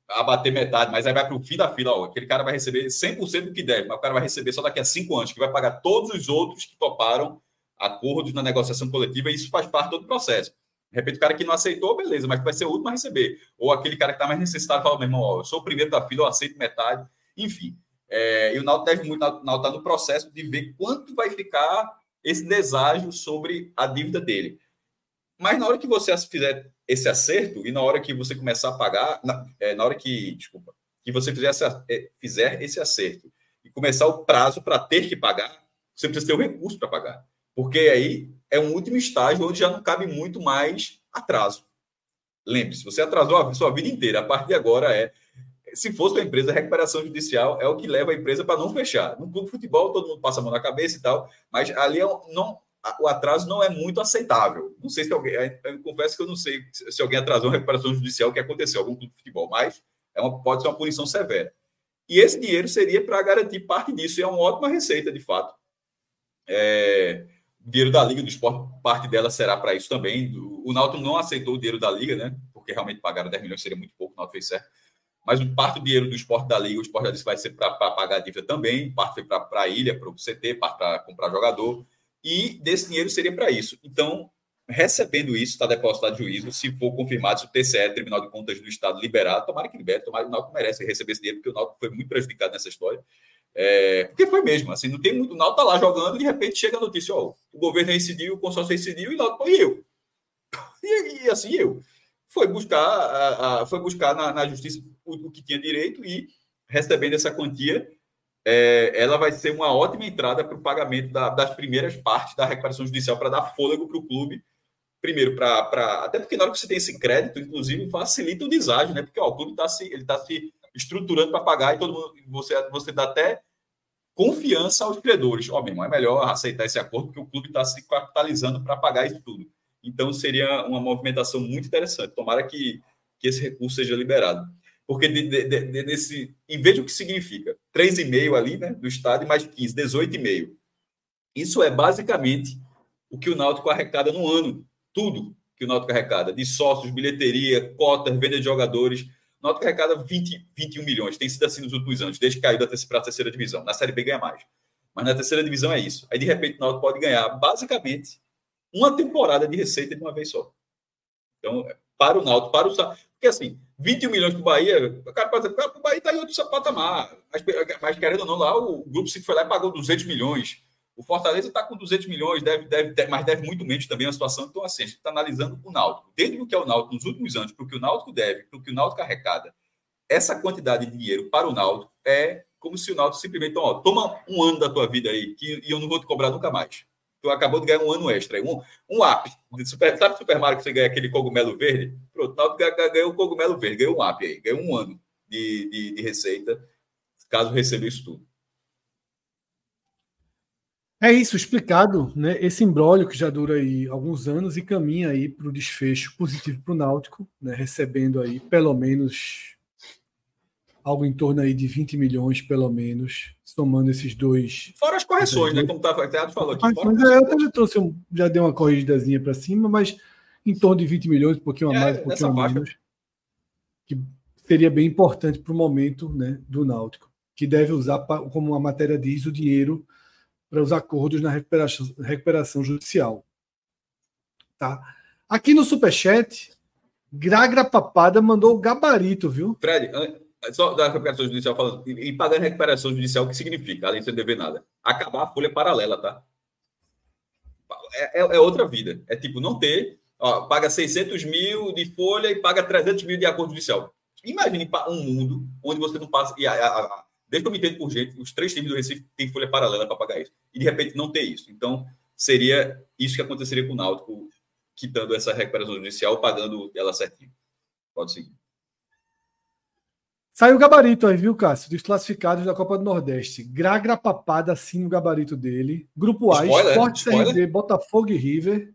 abater metade, mas aí vai para o fim da fila. Ó, aquele cara vai receber 100% do que deve, mas o cara vai receber só daqui a cinco anos, que vai pagar todos os outros que toparam acordos na negociação coletiva, e isso faz parte do processo. De repente, o cara que não aceitou, beleza, mas vai ser o último a receber. Ou aquele cara que está mais necessitado fala, meu irmão, ó, eu sou o primeiro da fila, eu aceito metade. Enfim. É, e o Naldo deve muito, Naldo está no processo de ver quanto vai ficar esse deságio sobre a dívida dele. Mas na hora que você fizer esse acerto e na hora que você começar a pagar, na, é, na hora que, desculpa, que você fizer, essa, é, fizer esse acerto e começar o prazo para ter que pagar, você precisa ter o recurso para pagar. Porque aí é um último estágio onde já não cabe muito mais atraso. Lembre-se, você atrasou a sua vida inteira. A partir de agora é. Se fosse uma empresa, a recuperação judicial é o que leva a empresa para não fechar. No clube de futebol, todo mundo passa a mão na cabeça e tal, mas ali é não, o atraso não é muito aceitável. Não sei se alguém. Eu confesso que eu não sei se alguém atrasou a recuperação judicial, que aconteceu, algum clube de futebol, mas é uma, pode ser uma punição severa. E esse dinheiro seria para garantir parte disso, e é uma ótima receita, de fato. É, dinheiro da Liga do Esporte, parte dela será para isso também. O Náutico não aceitou o dinheiro da Liga, né? Porque realmente pagaram 10 milhões, seria muito pouco, o fez certo. Mas parte do dinheiro do esporte da Liga, o esporte já disse vai ser para pagar a dívida também, parte foi para a ilha, para o CT, parte para comprar jogador. E desse dinheiro seria para isso. Então, recebendo isso, está depositado juízo. Se for confirmado, se o TCE, Tribunal de Contas do Estado, liberado, tomara que libere, tomara que o Náutico merece receber esse dinheiro, porque o Náutico foi muito prejudicado nessa história. É, porque foi mesmo, assim, não tem muito. O Náutico tá lá jogando e de repente chega a notícia: ó, o governo reincidiu, o consórcio reincidiu e Náutico foi eu. <laughs> E, e, assim eu. Foi buscar, a, a, foi buscar na, na justiça o, o, que tinha direito e recebendo essa quantia, é, ela vai ser uma ótima entrada para o pagamento da, das primeiras partes da recuperação judicial para dar fôlego para o clube. Primeiro, para. Até porque na hora que você tem esse crédito, inclusive, facilita o deságio, né? Porque ó, o clube está se, ele tá se estruturando para pagar e todo mundo, você, você dá até confiança aos credores. Ó, meu irmão, é melhor aceitar esse acordo porque o clube está se capitalizando para pagar isso tudo. Então, seria uma movimentação muito interessante. Tomara que, que esse recurso seja liberado. Porque de, de, de, desse, em vez do que significa 3,5 ali, né, do Estado, e mais 15, 18,5. Isso é basicamente o que o Náutico arrecada no ano. Tudo que o Náutico arrecada, de sócios, bilheteria, cotas, venda de jogadores. Náutico arrecada 20, 21 milhões. Tem sido assim nos últimos anos, desde que caiu da para a terceira divisão. Na Série B ganha mais. Mas na terceira divisão é isso. Aí, de repente, o Náutico pode ganhar, basicamente, uma temporada de receita de uma vez só. Então, para o Náutico, para o... Porque, assim, 21 milhões para o Bahia, o cara pode dizer, o Bahia está em outro patamar. Mas, mas, querendo ou não, lá o Grupo 5 foi lá e pagou 200 milhões. O Fortaleza está com 200 milhões, deve, deve, deve, mas deve muito menos também a situação. Então, assim, a gente está analisando o Náutico. Desde o que é o Náutico nos últimos anos, para o que o Náutico deve, para o que o Náutico arrecada, essa quantidade de dinheiro para o Náutico é como se o Náutico simplesmente, ó, toma um ano da tua vida aí, que, e eu não vou te cobrar nunca mais. Tu acabou de ganhar um ano extra, um, um app. Super, sabe Super Mario que você ganha aquele cogumelo verde? Pronto, ganhou o cogumelo verde, ganhou um app aí, ganhou um ano de, de, de receita, caso receba isso tudo. É isso, explicado, né? Esse embrólio que já dura aí alguns anos e caminha aí para o desfecho positivo para o Náutico, né? recebendo aí pelo menos algo em torno aí de 20 milhões, pelo menos, somando esses dois. Fora as correções, né? Como o Teatro falou aqui. Mas, é, eu já, trouxe um, já dei uma corrigidazinha para cima, mas em torno de 20 milhões, um pouquinho a é, mais, um pouquinho a menos. Que seria bem importante para o momento né, do Náutico, que deve usar, como a matéria diz, o dinheiro para os acordos na recuperação, recuperação judicial. Tá? Aqui no Superchat, Gragra Papada mandou o gabarito, viu? Fred, só da recuperação judicial falando, e pagando recuperação judicial, o que significa, além de você dever nada? Acabar a folha paralela, tá? É, é, é, outra vida. É tipo, não ter, ó, paga 600 mil de folha e paga 300 mil de acordo judicial. Imagine um mundo onde você não passa. E a, a, a, desde que eu me entendo por gente, os três times do Recife têm folha paralela para pagar isso. E de repente não ter isso. Então, seria isso que aconteceria com o Náutico, quitando essa recuperação judicial, pagando ela certinho. Pode seguir. Saiu o gabarito aí, viu, Cássio? Dos classificados da Copa do Nordeste. Gragra Papada, sim, o gabarito dele. Grupo A, spoiler, Esporte spoiler. CRB, Botafogo e River.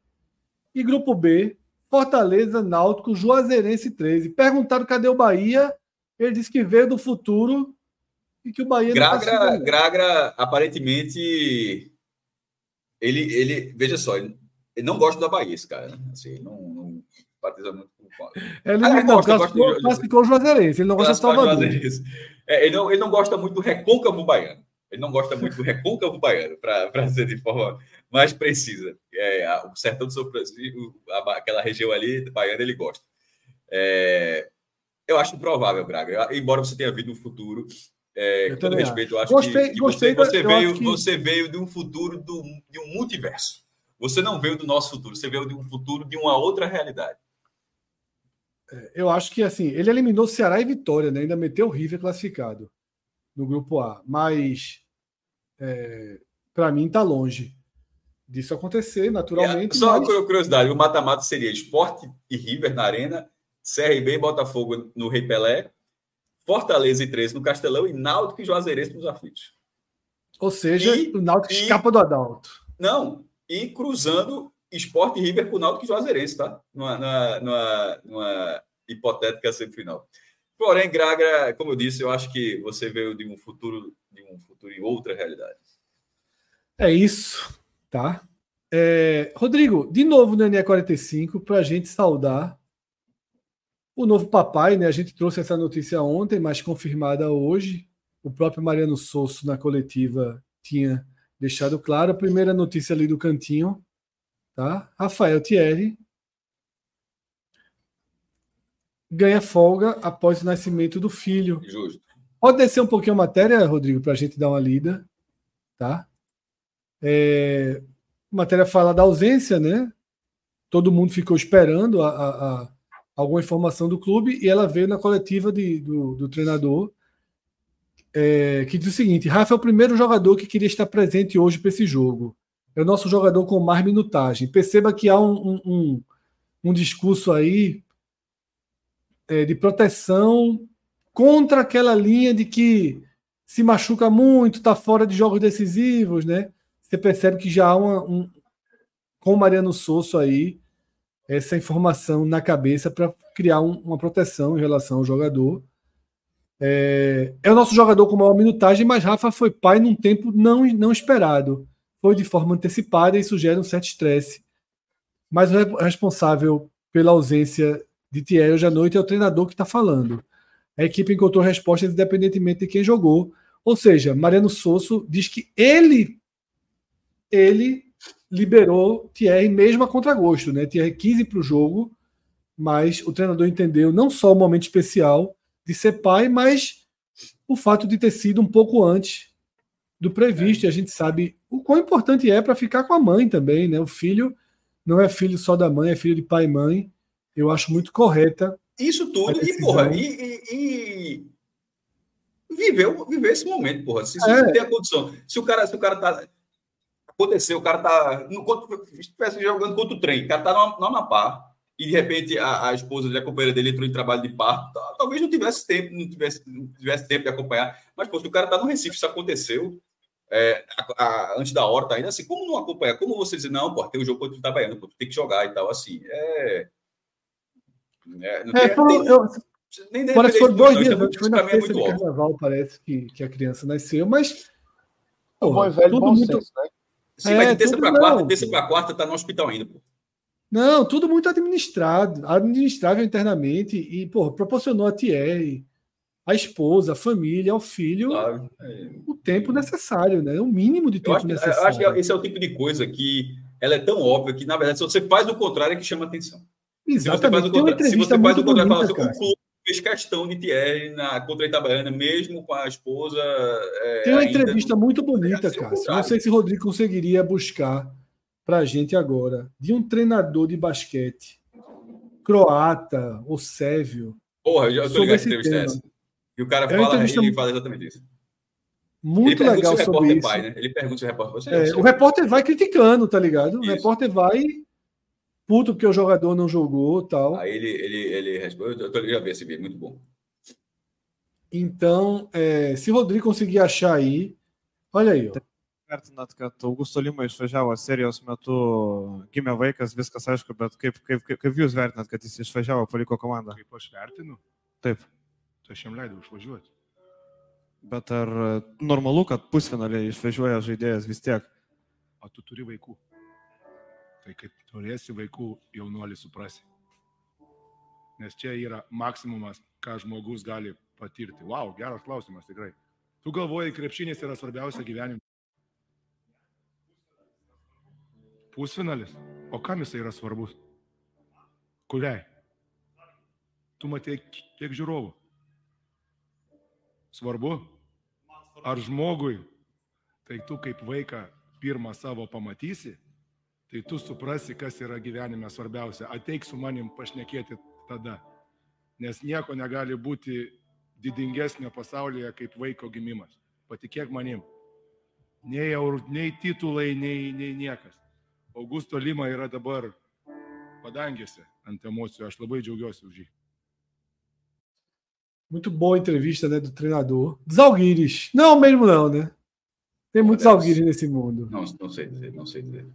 E grupo B, Fortaleza, Náutico, Juazeirense 13. Perguntaram cadê o Bahia. Ele disse que veio do futuro e que o Bahia Gragra, tá Gragra, aparentemente, ele, ele, veja só, ele, ele não gosta da Bahia, esse cara. Né? Assim, não, não muito ele ah, não, gosta, classificou, o Juazeirense, ele não gosta de Salvador. É, ele, não, ele não gosta muito do recôncavo baiano. Ele não gosta muito do <laughs> recôncavo baiano, para ser de forma mais precisa. É, o sertão do São Francisco, aquela região ali, baiana, ele gosta. É, eu acho improvável, Braga. Embora você tenha vindo no futuro, é, com todo respeito, eu acho gostei, que, que gostei você, você veio, que... você veio de um futuro do, de um multiverso. Você não veio do nosso futuro, você veio de um futuro de uma outra realidade. É, eu acho que assim, ele eliminou Ceará e Vitória, né? ainda meteu o River classificado no grupo A, mas é, para mim está longe disso acontecer naturalmente. É, só mas... curiosidade: o mata-mata seria Esporte e River na Arena, CRB e Botafogo no Rei Pelé, Fortaleza e 13 no Castelão e Náutico e Juazeirense nos aflitos. Ou seja, e, o Náutico e, escapa do Adalto. Não, e cruzando Esporte River com o Náutico Juazeirense, tá? Numa, numa, numa, hipotética semifinal. Porém, Graga, como eu disse, eu acho que você veio de um futuro, de um futuro em outra realidade. É isso, tá? É, Rodrigo, de novo no NE45, para a gente saudar o novo papai, né? A gente trouxe essa notícia ontem, mas confirmada hoje. O próprio Mariano Sosso, na coletiva, tinha deixado claro. A primeira notícia ali do cantinho Tá? Rafael Thierry ganha folga após o nascimento do filho. Justo. Pode descer um pouquinho a matéria, Rodrigo, para a gente dar uma lida. Tá? É, a matéria fala da ausência, né? Todo mundo ficou esperando a, a, a alguma informação do clube e ela veio na coletiva de, do, do treinador é, que diz o seguinte: Rafa é o primeiro jogador que queria estar presente hoje para esse jogo é o nosso jogador com mais minutagem. Perceba que há um, um, um discurso aí é, de proteção contra aquela linha de que se machuca muito, está fora de jogos decisivos, né? Você percebe que já há uma, um, com o Mariano Sosso aí, essa informação na cabeça para criar um, uma proteção em relação ao jogador. É, é, o nosso jogador com maior minutagem, mas Rafa foi pai num tempo não, não esperado foi de forma antecipada e isso gera um certo estresse. Mas o responsável pela ausência de Thierry hoje à noite é o treinador que está falando. A equipe encontrou respostas independentemente de quem jogou. Ou seja, Mariano Sosso diz que ele ele liberou Thierry mesmo a contragosto. Né? Thierry quis ir para o jogo, mas o treinador entendeu não só o momento especial de ser pai, mas o fato de ter sido um pouco antes do previsto. E a gente sabe o quão importante é para ficar com a mãe também, né? O filho não é filho só da mãe, é filho de pai e mãe. Eu acho muito correta. Isso tudo, e porra, e, e, e, viver, viver esse momento, porra. Se, se é. tem a condição. Se o cara, se o cara tá. Aconteceu, o cara tá. No, estivesse jogando contra o trem, o cara tá no, no Amapá, e de repente a, a esposa dele, a companheira dele entrou em trabalho de parto, talvez não tivesse tempo, não tivesse, não tivesse tempo de acompanhar. Mas, pô, se o cara tá no Recife, isso aconteceu, é, a, a, antes da hora tá ainda assim, como não acompanhar? Como você dizer, não, pô, tem um jogo contra o Itabaiana, pô, tem que jogar e tal, assim. É. é, não é tem, tem, eu, nem parece que foram dois dias antes, foi na festa é de carnaval, parece que, que a criança nasceu, mas. Porra, velho, tudo muito. Senso, né? Sim, é, mas de terça para quarta, terça para quarta tá no hospital ainda, pô. Não, tudo muito administrado, administrável internamente e, pô, proporcionou a Thierry, a esposa, a família, o filho, claro. o tempo necessário, né? O mínimo de tempo acho, necessário. Eu acho que esse é o tipo de coisa que ela é tão óbvia que, na verdade, se você faz o contrário, é que chama atenção. Exatamente. Se você faz o contrário, se você faz o contrário fala assim, o clube fez questão de Thierry na, contra Itabaiana, mesmo com a esposa. É, Tem uma entrevista muito bonita, cara. Não sei se o Rodrigo conseguiria buscar para a gente agora, de um treinador de basquete croata ou sérvio. Porra, eu já tô ligado entrevista é essa. E o cara é fala, ele fala exatamente isso. Muito ele legal se sobre isso. Vai, né? Ele pergunta se o repórter você, é, O repórter vai criticando, tá ligado? Isso. O repórter vai puto porque o jogador não jogou tal. Aí ele, ele, ele responde, eu, tô, eu já vi esse vídeo, muito bom. Então, é, se o Rodrigo conseguir achar aí, olha aí, ó. Vertinat, kad Augusto Lima išvažiavo serijos metu, gimė vaikas, viskas aišku, bet kaip, kaip, kaip, kaip jūs vertinat, kad jis išvažiavo, paliko komandą? Kaip aš vertinu? Taip. Tai aš jam leidau išvažiuoti. Bet ar normalu, kad pusfinaliai išvažiuoja žaidėjas vis tiek? O tu turi vaikų. Tai kaip turėsi vaikų, jaunuolį suprasi. Nes čia yra maksimumas, ką žmogus gali patirti. Wow, geras klausimas tikrai. Tu galvoji, krepšinis yra svarbiausia gyvenime. Pusfinalis. O kam jisai yra svarbus? Kuriai? Tu matei kiek žiūrovų? Svarbu? Ar žmogui, tai tu kaip vaiką pirmą savo pamatysi, tai tu suprasi, kas yra gyvenime svarbiausia. Ateik su manim pašnekėti tada. Nes nieko negali būti didingesnio pasaulyje kaip vaiko gimimas. Patikėk manim. Nei, nei titulai, nei, nei niekas. Augusto Lima yra dabar padangėse ant emocijų. Aš labai džiaugiuosi už jį. Muito boa entrevista né, do treinador. Dos Alguires. Não, mesmo não, né? Tem muitos Alguires nesse mundo. Não, não sei dizer, não sei dizer.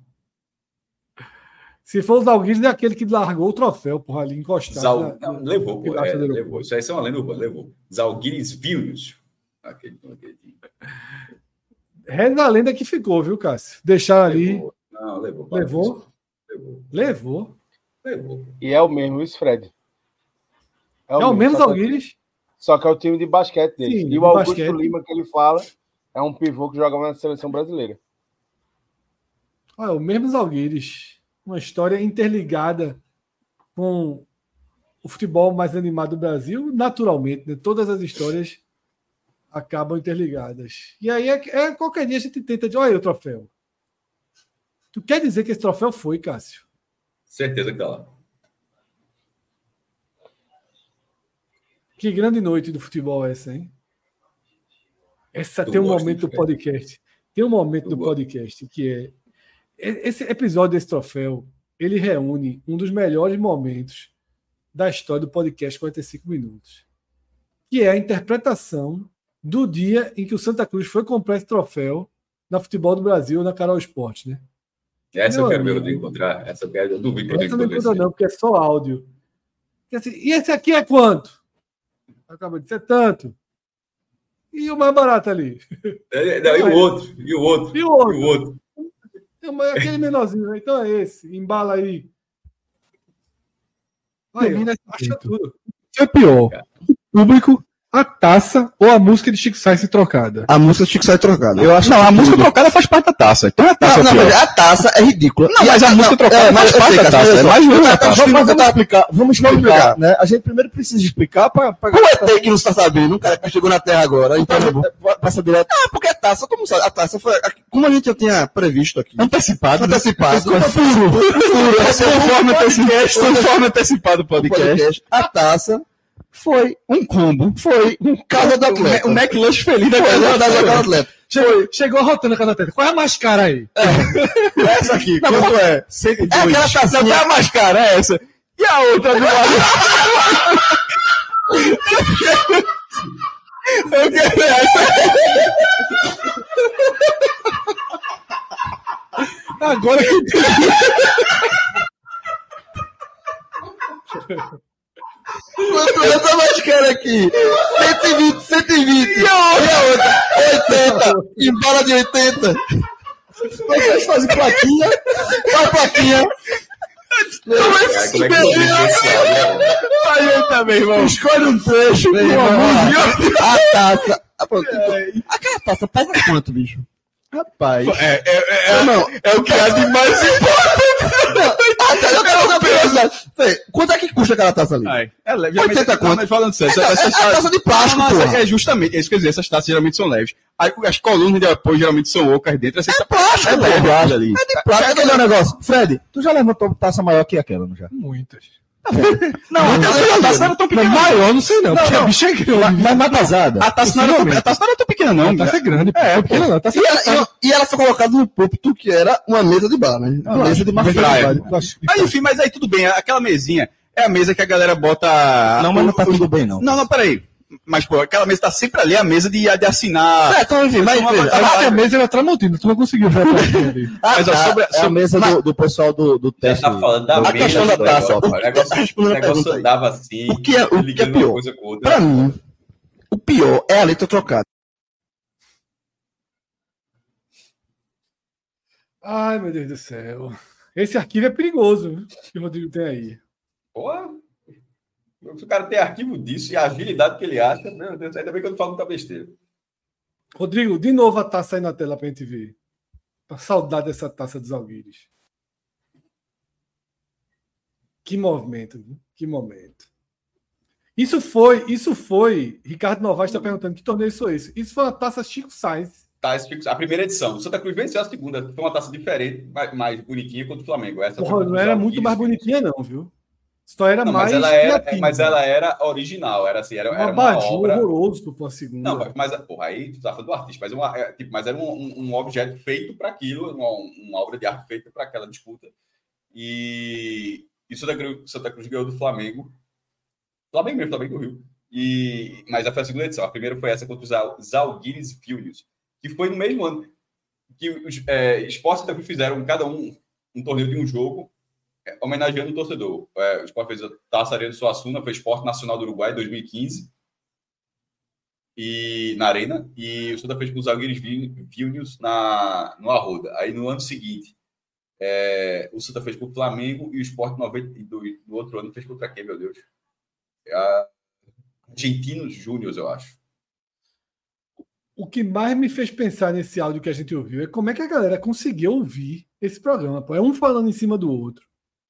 Se for os Alguires, é aquele que largou o troféu, porra, ali encostado. Zal... Na, não, levou, pô, é, levou. Isso aí são uma lenda urbana, levou. Zalguires Vilnius. Aquele, aquele... Reza a lenda que ficou, viu, Cássio? Deixar ali. Não, levou. Levou? Levou. Levou. Levou. E é o mesmo, isso, Fred. É o, é o mesmo Zalguires? Só que é o time de basquete dele. Sim, e o Augusto basquete. Lima, que ele fala, é um pivô que joga na seleção brasileira. Olha, o mesmo Alguires. Uma história interligada com o futebol mais animado do Brasil, naturalmente. Né? Todas as histórias acabam interligadas. E aí, é, é, qualquer dia a gente tenta dizer, olha aí o troféu. Tu quer dizer que esse troféu foi, Cássio? Certeza que tá lá. Que grande noite do futebol essa, hein? Essa tem um momento do podcast. Tem um momento do podcast que é esse episódio desse troféu, ele reúne um dos melhores momentos da história do podcast 45 minutos, que é a interpretação do dia em que o Santa Cruz foi comprar esse troféu na Futebol do Brasil, na Carol Esporte, né? Essa Meu eu quero amigo, ver encontrar. Essa eu quero, eu duvido que Essa não não, porque é só áudio. E, assim, e esse aqui é quanto? acaba de ser tanto. E o mais barato ali? É, não, e o outro? E o outro? E o outro? E o outro? É aquele menorzinho, então é esse. Embala aí. Aí, acha tudo. O que é pior? O público a taça ou a música de Chico Sainz trocada? A música de Chico Sainz trocada. Eu acho não, a música trocada faz parte da taça. Então a taça não, é não, a taça é ridícula. Não, mas a, música trocada é, faz parte da taça. É mais ruim da taça. Vamos, vamos explicar. Vamos explicar, né? A gente primeiro precisa explicar para para O ET que não está sabendo, um cara que chegou na Terra agora, então passa direto. Ah, porque a taça, como sabe? A taça foi como a gente já tinha previsto aqui. Antecipado. Antecipado. Furo. Furo. Conforme antecipado o podcast. A taça foi um combo. Foi um casa do atleta. Um McLunch feliz da casa do atleta. Chegou, chegou rotando a casa do atleta. Qual é a mais cara aí? É. Essa aqui, não, quanto é? 102. É aquela taça, qual é a mais cara? É essa. E a outra do lado? Eu quero essa. Agora que <laughs> Quanto essa mais cara aqui? 120, 120. E a outra? 80. Em bala de 80. Vocês fazem plaquinha. Faz plaquinha. Como é que se Aí também, irmão. Escolhe um trecho, meu irmão. A taça. Aquela taça pesa quanto, bicho? Rapaz. É, é, é, não, é o que há de mais <laughs> importante. Até eu quero saber. Quanto é que custa aquela taça ali? Ai, é leve. 80 quanto? Mas falando sério, é, essas é taça de plástico, É justamente, é isso que eu dizer, essas taças geralmente são leves. Aí, as colunas de apoio geralmente são ocas dentro. É plástico, é leve ali. É de plástico. É aquele negócio. Fred, tu já levantou taça maior que aquela, não já? Muitas. <laughs> Não, a taça não era tão pequena. Maior, não sei não. Não, não. A bicha é grande. Mas mais pesada. A taça, não era, tão, a taça não era tão pequena, não. A taça é grande. É, é pequena não. A taça e, ela, e, ela foi colocada no púlpito que era uma mesa de bar, né? Uma mesa de praia. Aí, enfim, mas aí tudo bem. Aquela mesinha é a mesa que a galera bota. Não, mas não tá tudo bem, não. Não, não, peraí. Mas, pô, aquela mesa tá sempre ali, a mesa de, de assinar. É, então, enfim, mas. Veja, a, a mesa era tramontina, tu não conseguiu ver <laughs> ah, mas, ó, tá, sobre, é a mesa do, do pessoal do, do teste. Tá falando da a questão da taça. O negócio, o negócio andava assim. O que é, o que é pior? Pra mim, o pior é a letra trocada. Ai, meu Deus do céu. Esse arquivo é perigoso, que o Rodrigo tem aí. Porra! Se o cara tem arquivo disso e a agilidade que ele acha, meu Deus, ainda bem que eu não falo muita besteira. Rodrigo, de novo a taça aí na tela pra gente ver. Pra saudade dessa taça dos Alguires. Que movimento, que momento. Isso foi, isso foi. Ricardo Novaes está perguntando que torneio foi esse. Isso foi uma taça Chico Sainz. Taça Chico, a primeira edição. O Santa Cruz venceu a segunda. Foi uma taça diferente, mais, mais bonitinha contra o Flamengo. Essa Porra, não era muito mais bonitinha, não, viu? Só era não, mais. Mas ela era, mas ela era original, era assim, era, era uma obra. horroroso para a segunda. Não, mas porra, aí tu tá falando do artista, mas, uma, é, tipo, mas era um, um, um, objeto feito para aquilo, uma, uma, obra de arte feita para aquela disputa. E, e Santa, Cruz, Santa Cruz ganhou do Flamengo. Flamengo mesmo, Flamengo do Rio. E, mas essa foi a segunda edição. A primeira foi essa contra os Zalguires Vilnius, que foi no mesmo ano que os é, esportes Cruz fizeram cada um um torneio de um jogo homenageando o torcedor. É, o Sport fez a Taça Arena do Suassuna, foi Esporte Nacional do Uruguai 2015 e na Arena, e o Santa fez com os Alguires Vilnius na, no Arruda. Aí no ano seguinte, é, o Santa fez com o Flamengo e o Sport 92 no outro ano fez contra quem, meu Deus? É a Argentinos Júnior, eu acho. O que mais me fez pensar nesse áudio que a gente ouviu é como é que a galera conseguiu ouvir esse programa. Pô. É um falando em cima do outro.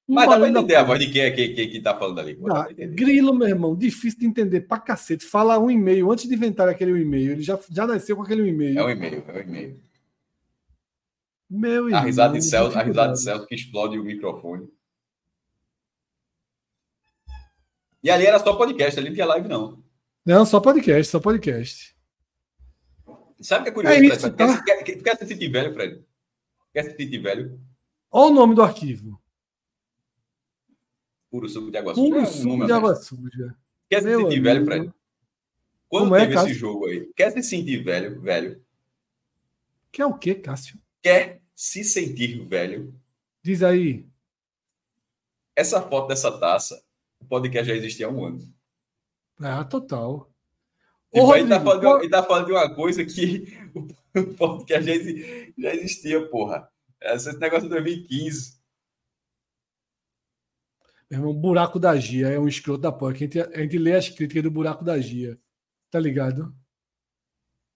Mas dá pra entender a voz de quem é que, que, que tá falando ali. Ah, grilo, meu irmão, difícil de entender pra cacete. Fala um e-mail, antes de inventar aquele e-mail, ele já, já nasceu com aquele e-mail. É um e-mail, é um e-mail. Meu a risada de Celso, a risada de Celso que explode o microfone. E ali era só podcast, ali não tinha live, não. Não, só podcast, só podcast. Sabe o que é curioso, é isso, Fred? Tá? Quer, quer, quer se sentir velho, Fred? Quer se sentir velho? Olha o nome do arquivo. Puro suco de água suja. Puro suco de água suja. Quer se sentir velho, Fred? Quando Como é, teve é, esse jogo aí? Quer se sentir velho, velho? Quer o quê, Cássio? Quer se sentir velho? Diz aí. Essa foto dessa taça, o podcast já existia há um ano. Ah, total. Tipo, Ô, ele, tá falando, qual... ele tá falando de uma coisa que <laughs> o podcast já existia, porra. Esse negócio de 2015. Meu irmão, buraco da Gia é um escroto da porra. A gente, a gente lê as críticas do buraco da Gia. Tá ligado?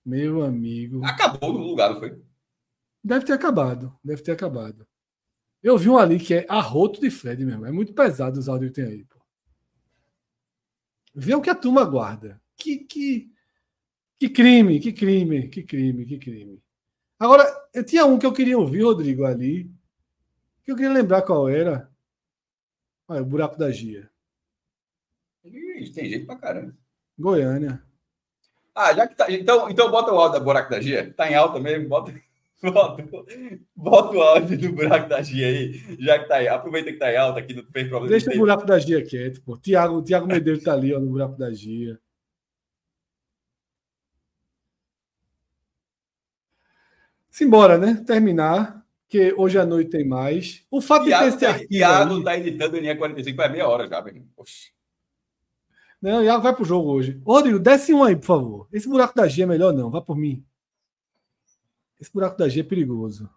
Meu amigo. Acabou no lugar, não foi? Deve ter acabado. Deve ter acabado. Eu vi um ali que é arroto de Fred mesmo. É muito pesado os áudios que tem aí. Pô. Vê o que a turma guarda. Que, que, que crime, que crime, que crime, que crime. Agora, eu tinha um que eu queria ouvir, Rodrigo, ali. Que eu queria lembrar qual era. Olha, o buraco da Gia. Tem jeito pra caramba. Goiânia. Ah, já que tá. Então, então bota o áudio do buraco da Gia. Tá em alta mesmo, bota. <laughs> Bota, bota o áudio do buraco da Gia aí, já que tá aí. Aproveita que tá em alta aqui, não fez problema. Deixa o buraco da Gia quieto, pô. Tiago, Tiago Medeiros tá ali, ó, no buraco da Gia. Simbora, né? Terminar que hoje à noite tem mais. O fato Iago, de ter esse tá, Iago tá editando linha 45 vai meia hora já, velho. Não, Iago vai pro jogo hoje. Rodrigo, desce um aí, por favor. Esse buraco da G é melhor não, vá por mim. Esse buraco da G é perigoso.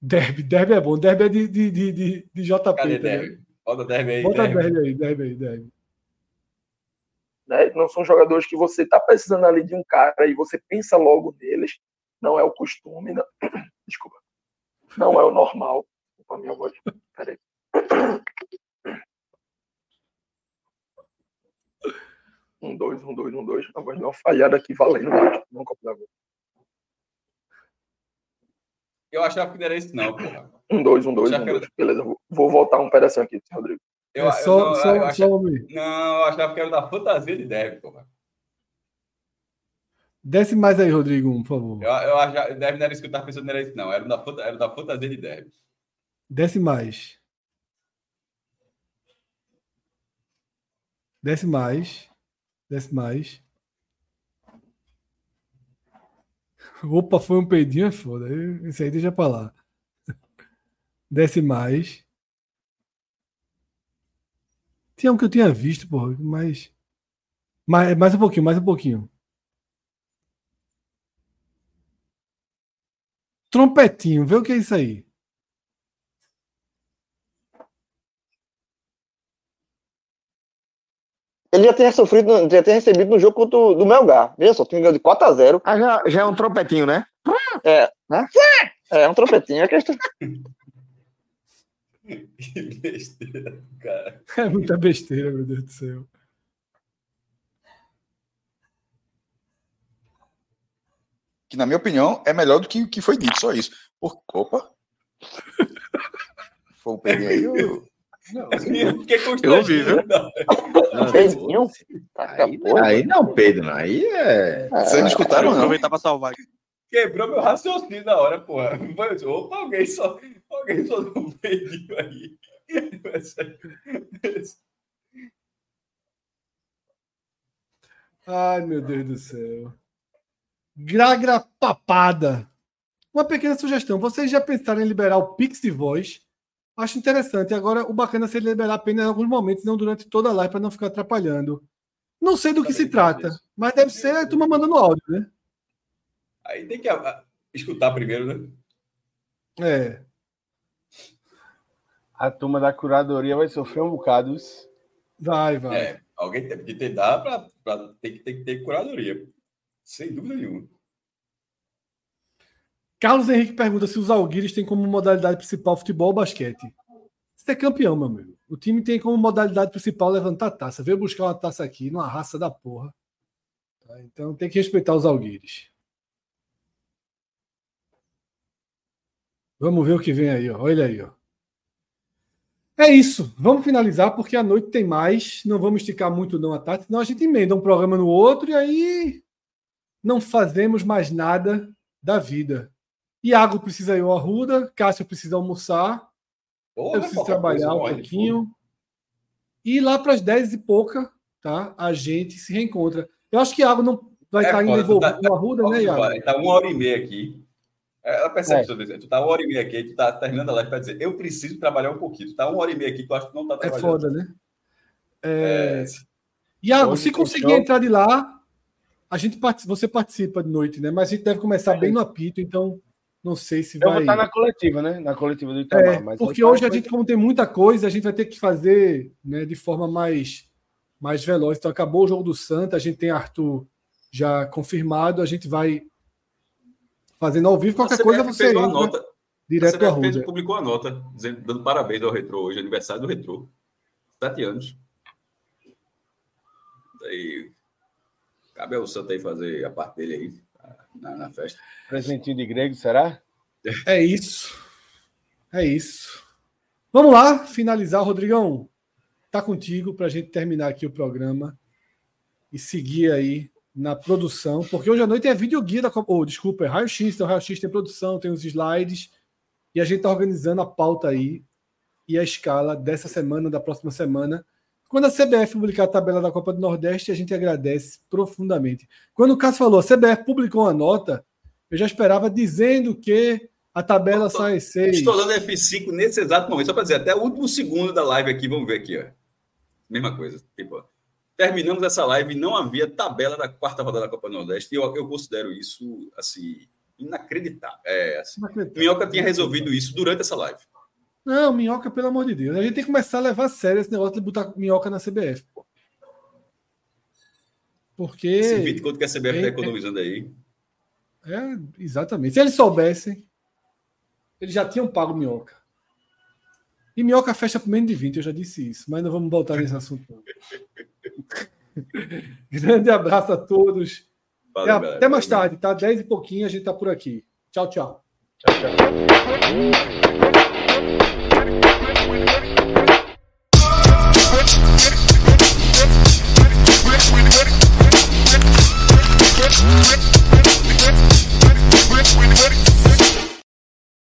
Derby, derby é bom. Derby é de, de, de, de, de JP. Cadê tá derby? Bota derby aí. Bota derby, derby aí, derby aí, derby. Né? Não são jogadores que você está precisando ali de um cara e você pensa logo neles. Não é o costume. Não... <clears throat> Desculpa. Não é o normal. Desculpa minha voz. Peraí. Um, dois, um, dois, um, dois. A voz deu uma falhada aqui valendo. Não copo da Eu achava que não era isso, não, porra. Um, dois, um, dois, um, dois. Beleza, vou voltar um pedacinho aqui, Rodrigo. Eu, é só, eu, não, só, eu achava, só não, eu achava que era da fantasia de Dev, porra. Desce mais aí, Rodrigo, por favor. Eu, eu achava, Dev não era isso que eu estava pensando, não era isso, não. Era da, era da fantasia de Dev. Desce mais. Desce mais. Desce mais. Opa, foi um peidinho, é foda. Isso aí deixa pra lá. Desce mais. Tinha um que eu tinha visto, porra, mas. Mais, mais um pouquinho, mais um pouquinho. Trompetinho, vê o que é isso aí. Ele já tinha sofrido, já tinha recebido no jogo contra o do Melgar. Veja só, tinha ganho de 4 a 0 Ah, já, já é um trompetinho, né? É, né? É, é um trompetinho. É questão... que besteira, <laughs> cara. É muita besteira, meu Deus do céu. Que, na minha opinião, é melhor do que o que foi dito, só isso. Por... Opa! Foi o aí, eu... Não, eu fiquei Eu ouvi, viu? Peidinho? Aí, aí não, Pedro, aí é. Vocês não escutaram, não? Aproveitar para salvar aqui. Quebrou meu raciocínio na hora, porra. Opa, alguém só, alguém só deu um peidinho aí. Ai, meu Deus do céu. Gragra papada. Uma pequena sugestão. Vocês já pensaram em liberar o Pix de voz? Acho interessante. Agora, o bacana é se ele liberar apenas em alguns momentos, não durante toda a live, para não ficar atrapalhando. Não sei do que se trata, mas deve ser a turma mandando áudio, né? Aí tem que a, escutar primeiro, né? É. A turma da curadoria vai sofrer um bocado. Vai, vai. É, alguém tem que tentar para ter que ter, ter curadoria. Sem dúvida nenhuma. Carlos Henrique pergunta se os Alguires têm como modalidade principal futebol ou basquete. Você é campeão, meu amigo. O time tem como modalidade principal levantar taça. Veio buscar uma taça aqui, numa raça da porra. Tá? Então tem que respeitar os Alguires. Vamos ver o que vem aí, ó. Olha aí, ó. É isso. Vamos finalizar, porque a noite tem mais. Não vamos esticar muito não a tarde, senão a gente emenda um programa no outro e aí não fazemos mais nada da vida. Iago precisa ir ao Arruda, Cássio precisa almoçar, Porra, eu preciso trabalhar um pouquinho. E lá para as 10 e pouca, tá? A gente se reencontra. Eu acho que Iago não vai é, estar indo envolvido tá, no Arruda, tá, né, Iago? Está uma hora e meia aqui. É, ela percebe, é. tu tá uma hora e meia aqui, tu tá terminando a live para dizer, eu preciso trabalhar um pouquinho. Tu tá uma hora e meia aqui, tu acha que não tá é trabalhando. É foda, né? É... é... Iago, se conseguir entrar de lá, a gente você participa de noite, né? Mas a gente deve começar é. bem no apito, então não sei se eu vai. Eu vou estar na coletiva, né? Na coletiva do Itamar. É, porque hoje a gente, como tem muita coisa, a gente vai ter que fazer né, de forma mais, mais veloz. Então, acabou o jogo do Santa, a gente tem Arthur já confirmado, a gente vai fazendo ao vivo. Qualquer coisa você. Fez uma nota. Direto da Rússia. publicou a nota dizendo, dando parabéns ao Retro hoje, aniversário do Retro. Sete anos. Daí. Cabe ao Santa aí fazer a parte dele aí na, na festa. Presentinho de grego, será? É isso. É isso. Vamos lá, finalizar, Rodrigão. Tá contigo para a gente terminar aqui o programa e seguir aí na produção, porque hoje à noite é vídeo guia da Copa. Oh, desculpa, é raio-x, então raio-x tem produção, tem os slides e a gente tá organizando a pauta aí e a escala dessa semana, da próxima semana. Quando a CBF publicar a tabela da Copa do Nordeste, a gente agradece profundamente. Quando o Cássio falou, a CBF publicou uma nota, eu já esperava dizendo que A tabela sai 6. Estou dando F5 nesse exato momento, só para dizer, até o último segundo da live aqui, vamos ver aqui, ó. Mesma coisa. Tipo, terminamos essa live e não havia tabela da quarta rodada da Copa do Nordeste, e eu, eu considero isso, assim, inacreditável. É, assim, inacreditável. Minhoca tinha resolvido isso durante essa live. Não, minhoca, pelo amor de Deus. A gente tem que começar a levar a sério esse negócio de botar minhoca na CBF, pô. Porque. Esse 20 quanto que a CBF está economizando aí. É, exatamente. Se eles soubessem, eles já tinham pago minhoca. E minhoca fecha por menos de 20, eu já disse isso, mas não vamos voltar nesse assunto. <laughs> Grande abraço a todos. Valeu, até, até mais tarde, tá? 10 e pouquinho a gente tá por aqui. Tchau, tchau. Tchau, tchau.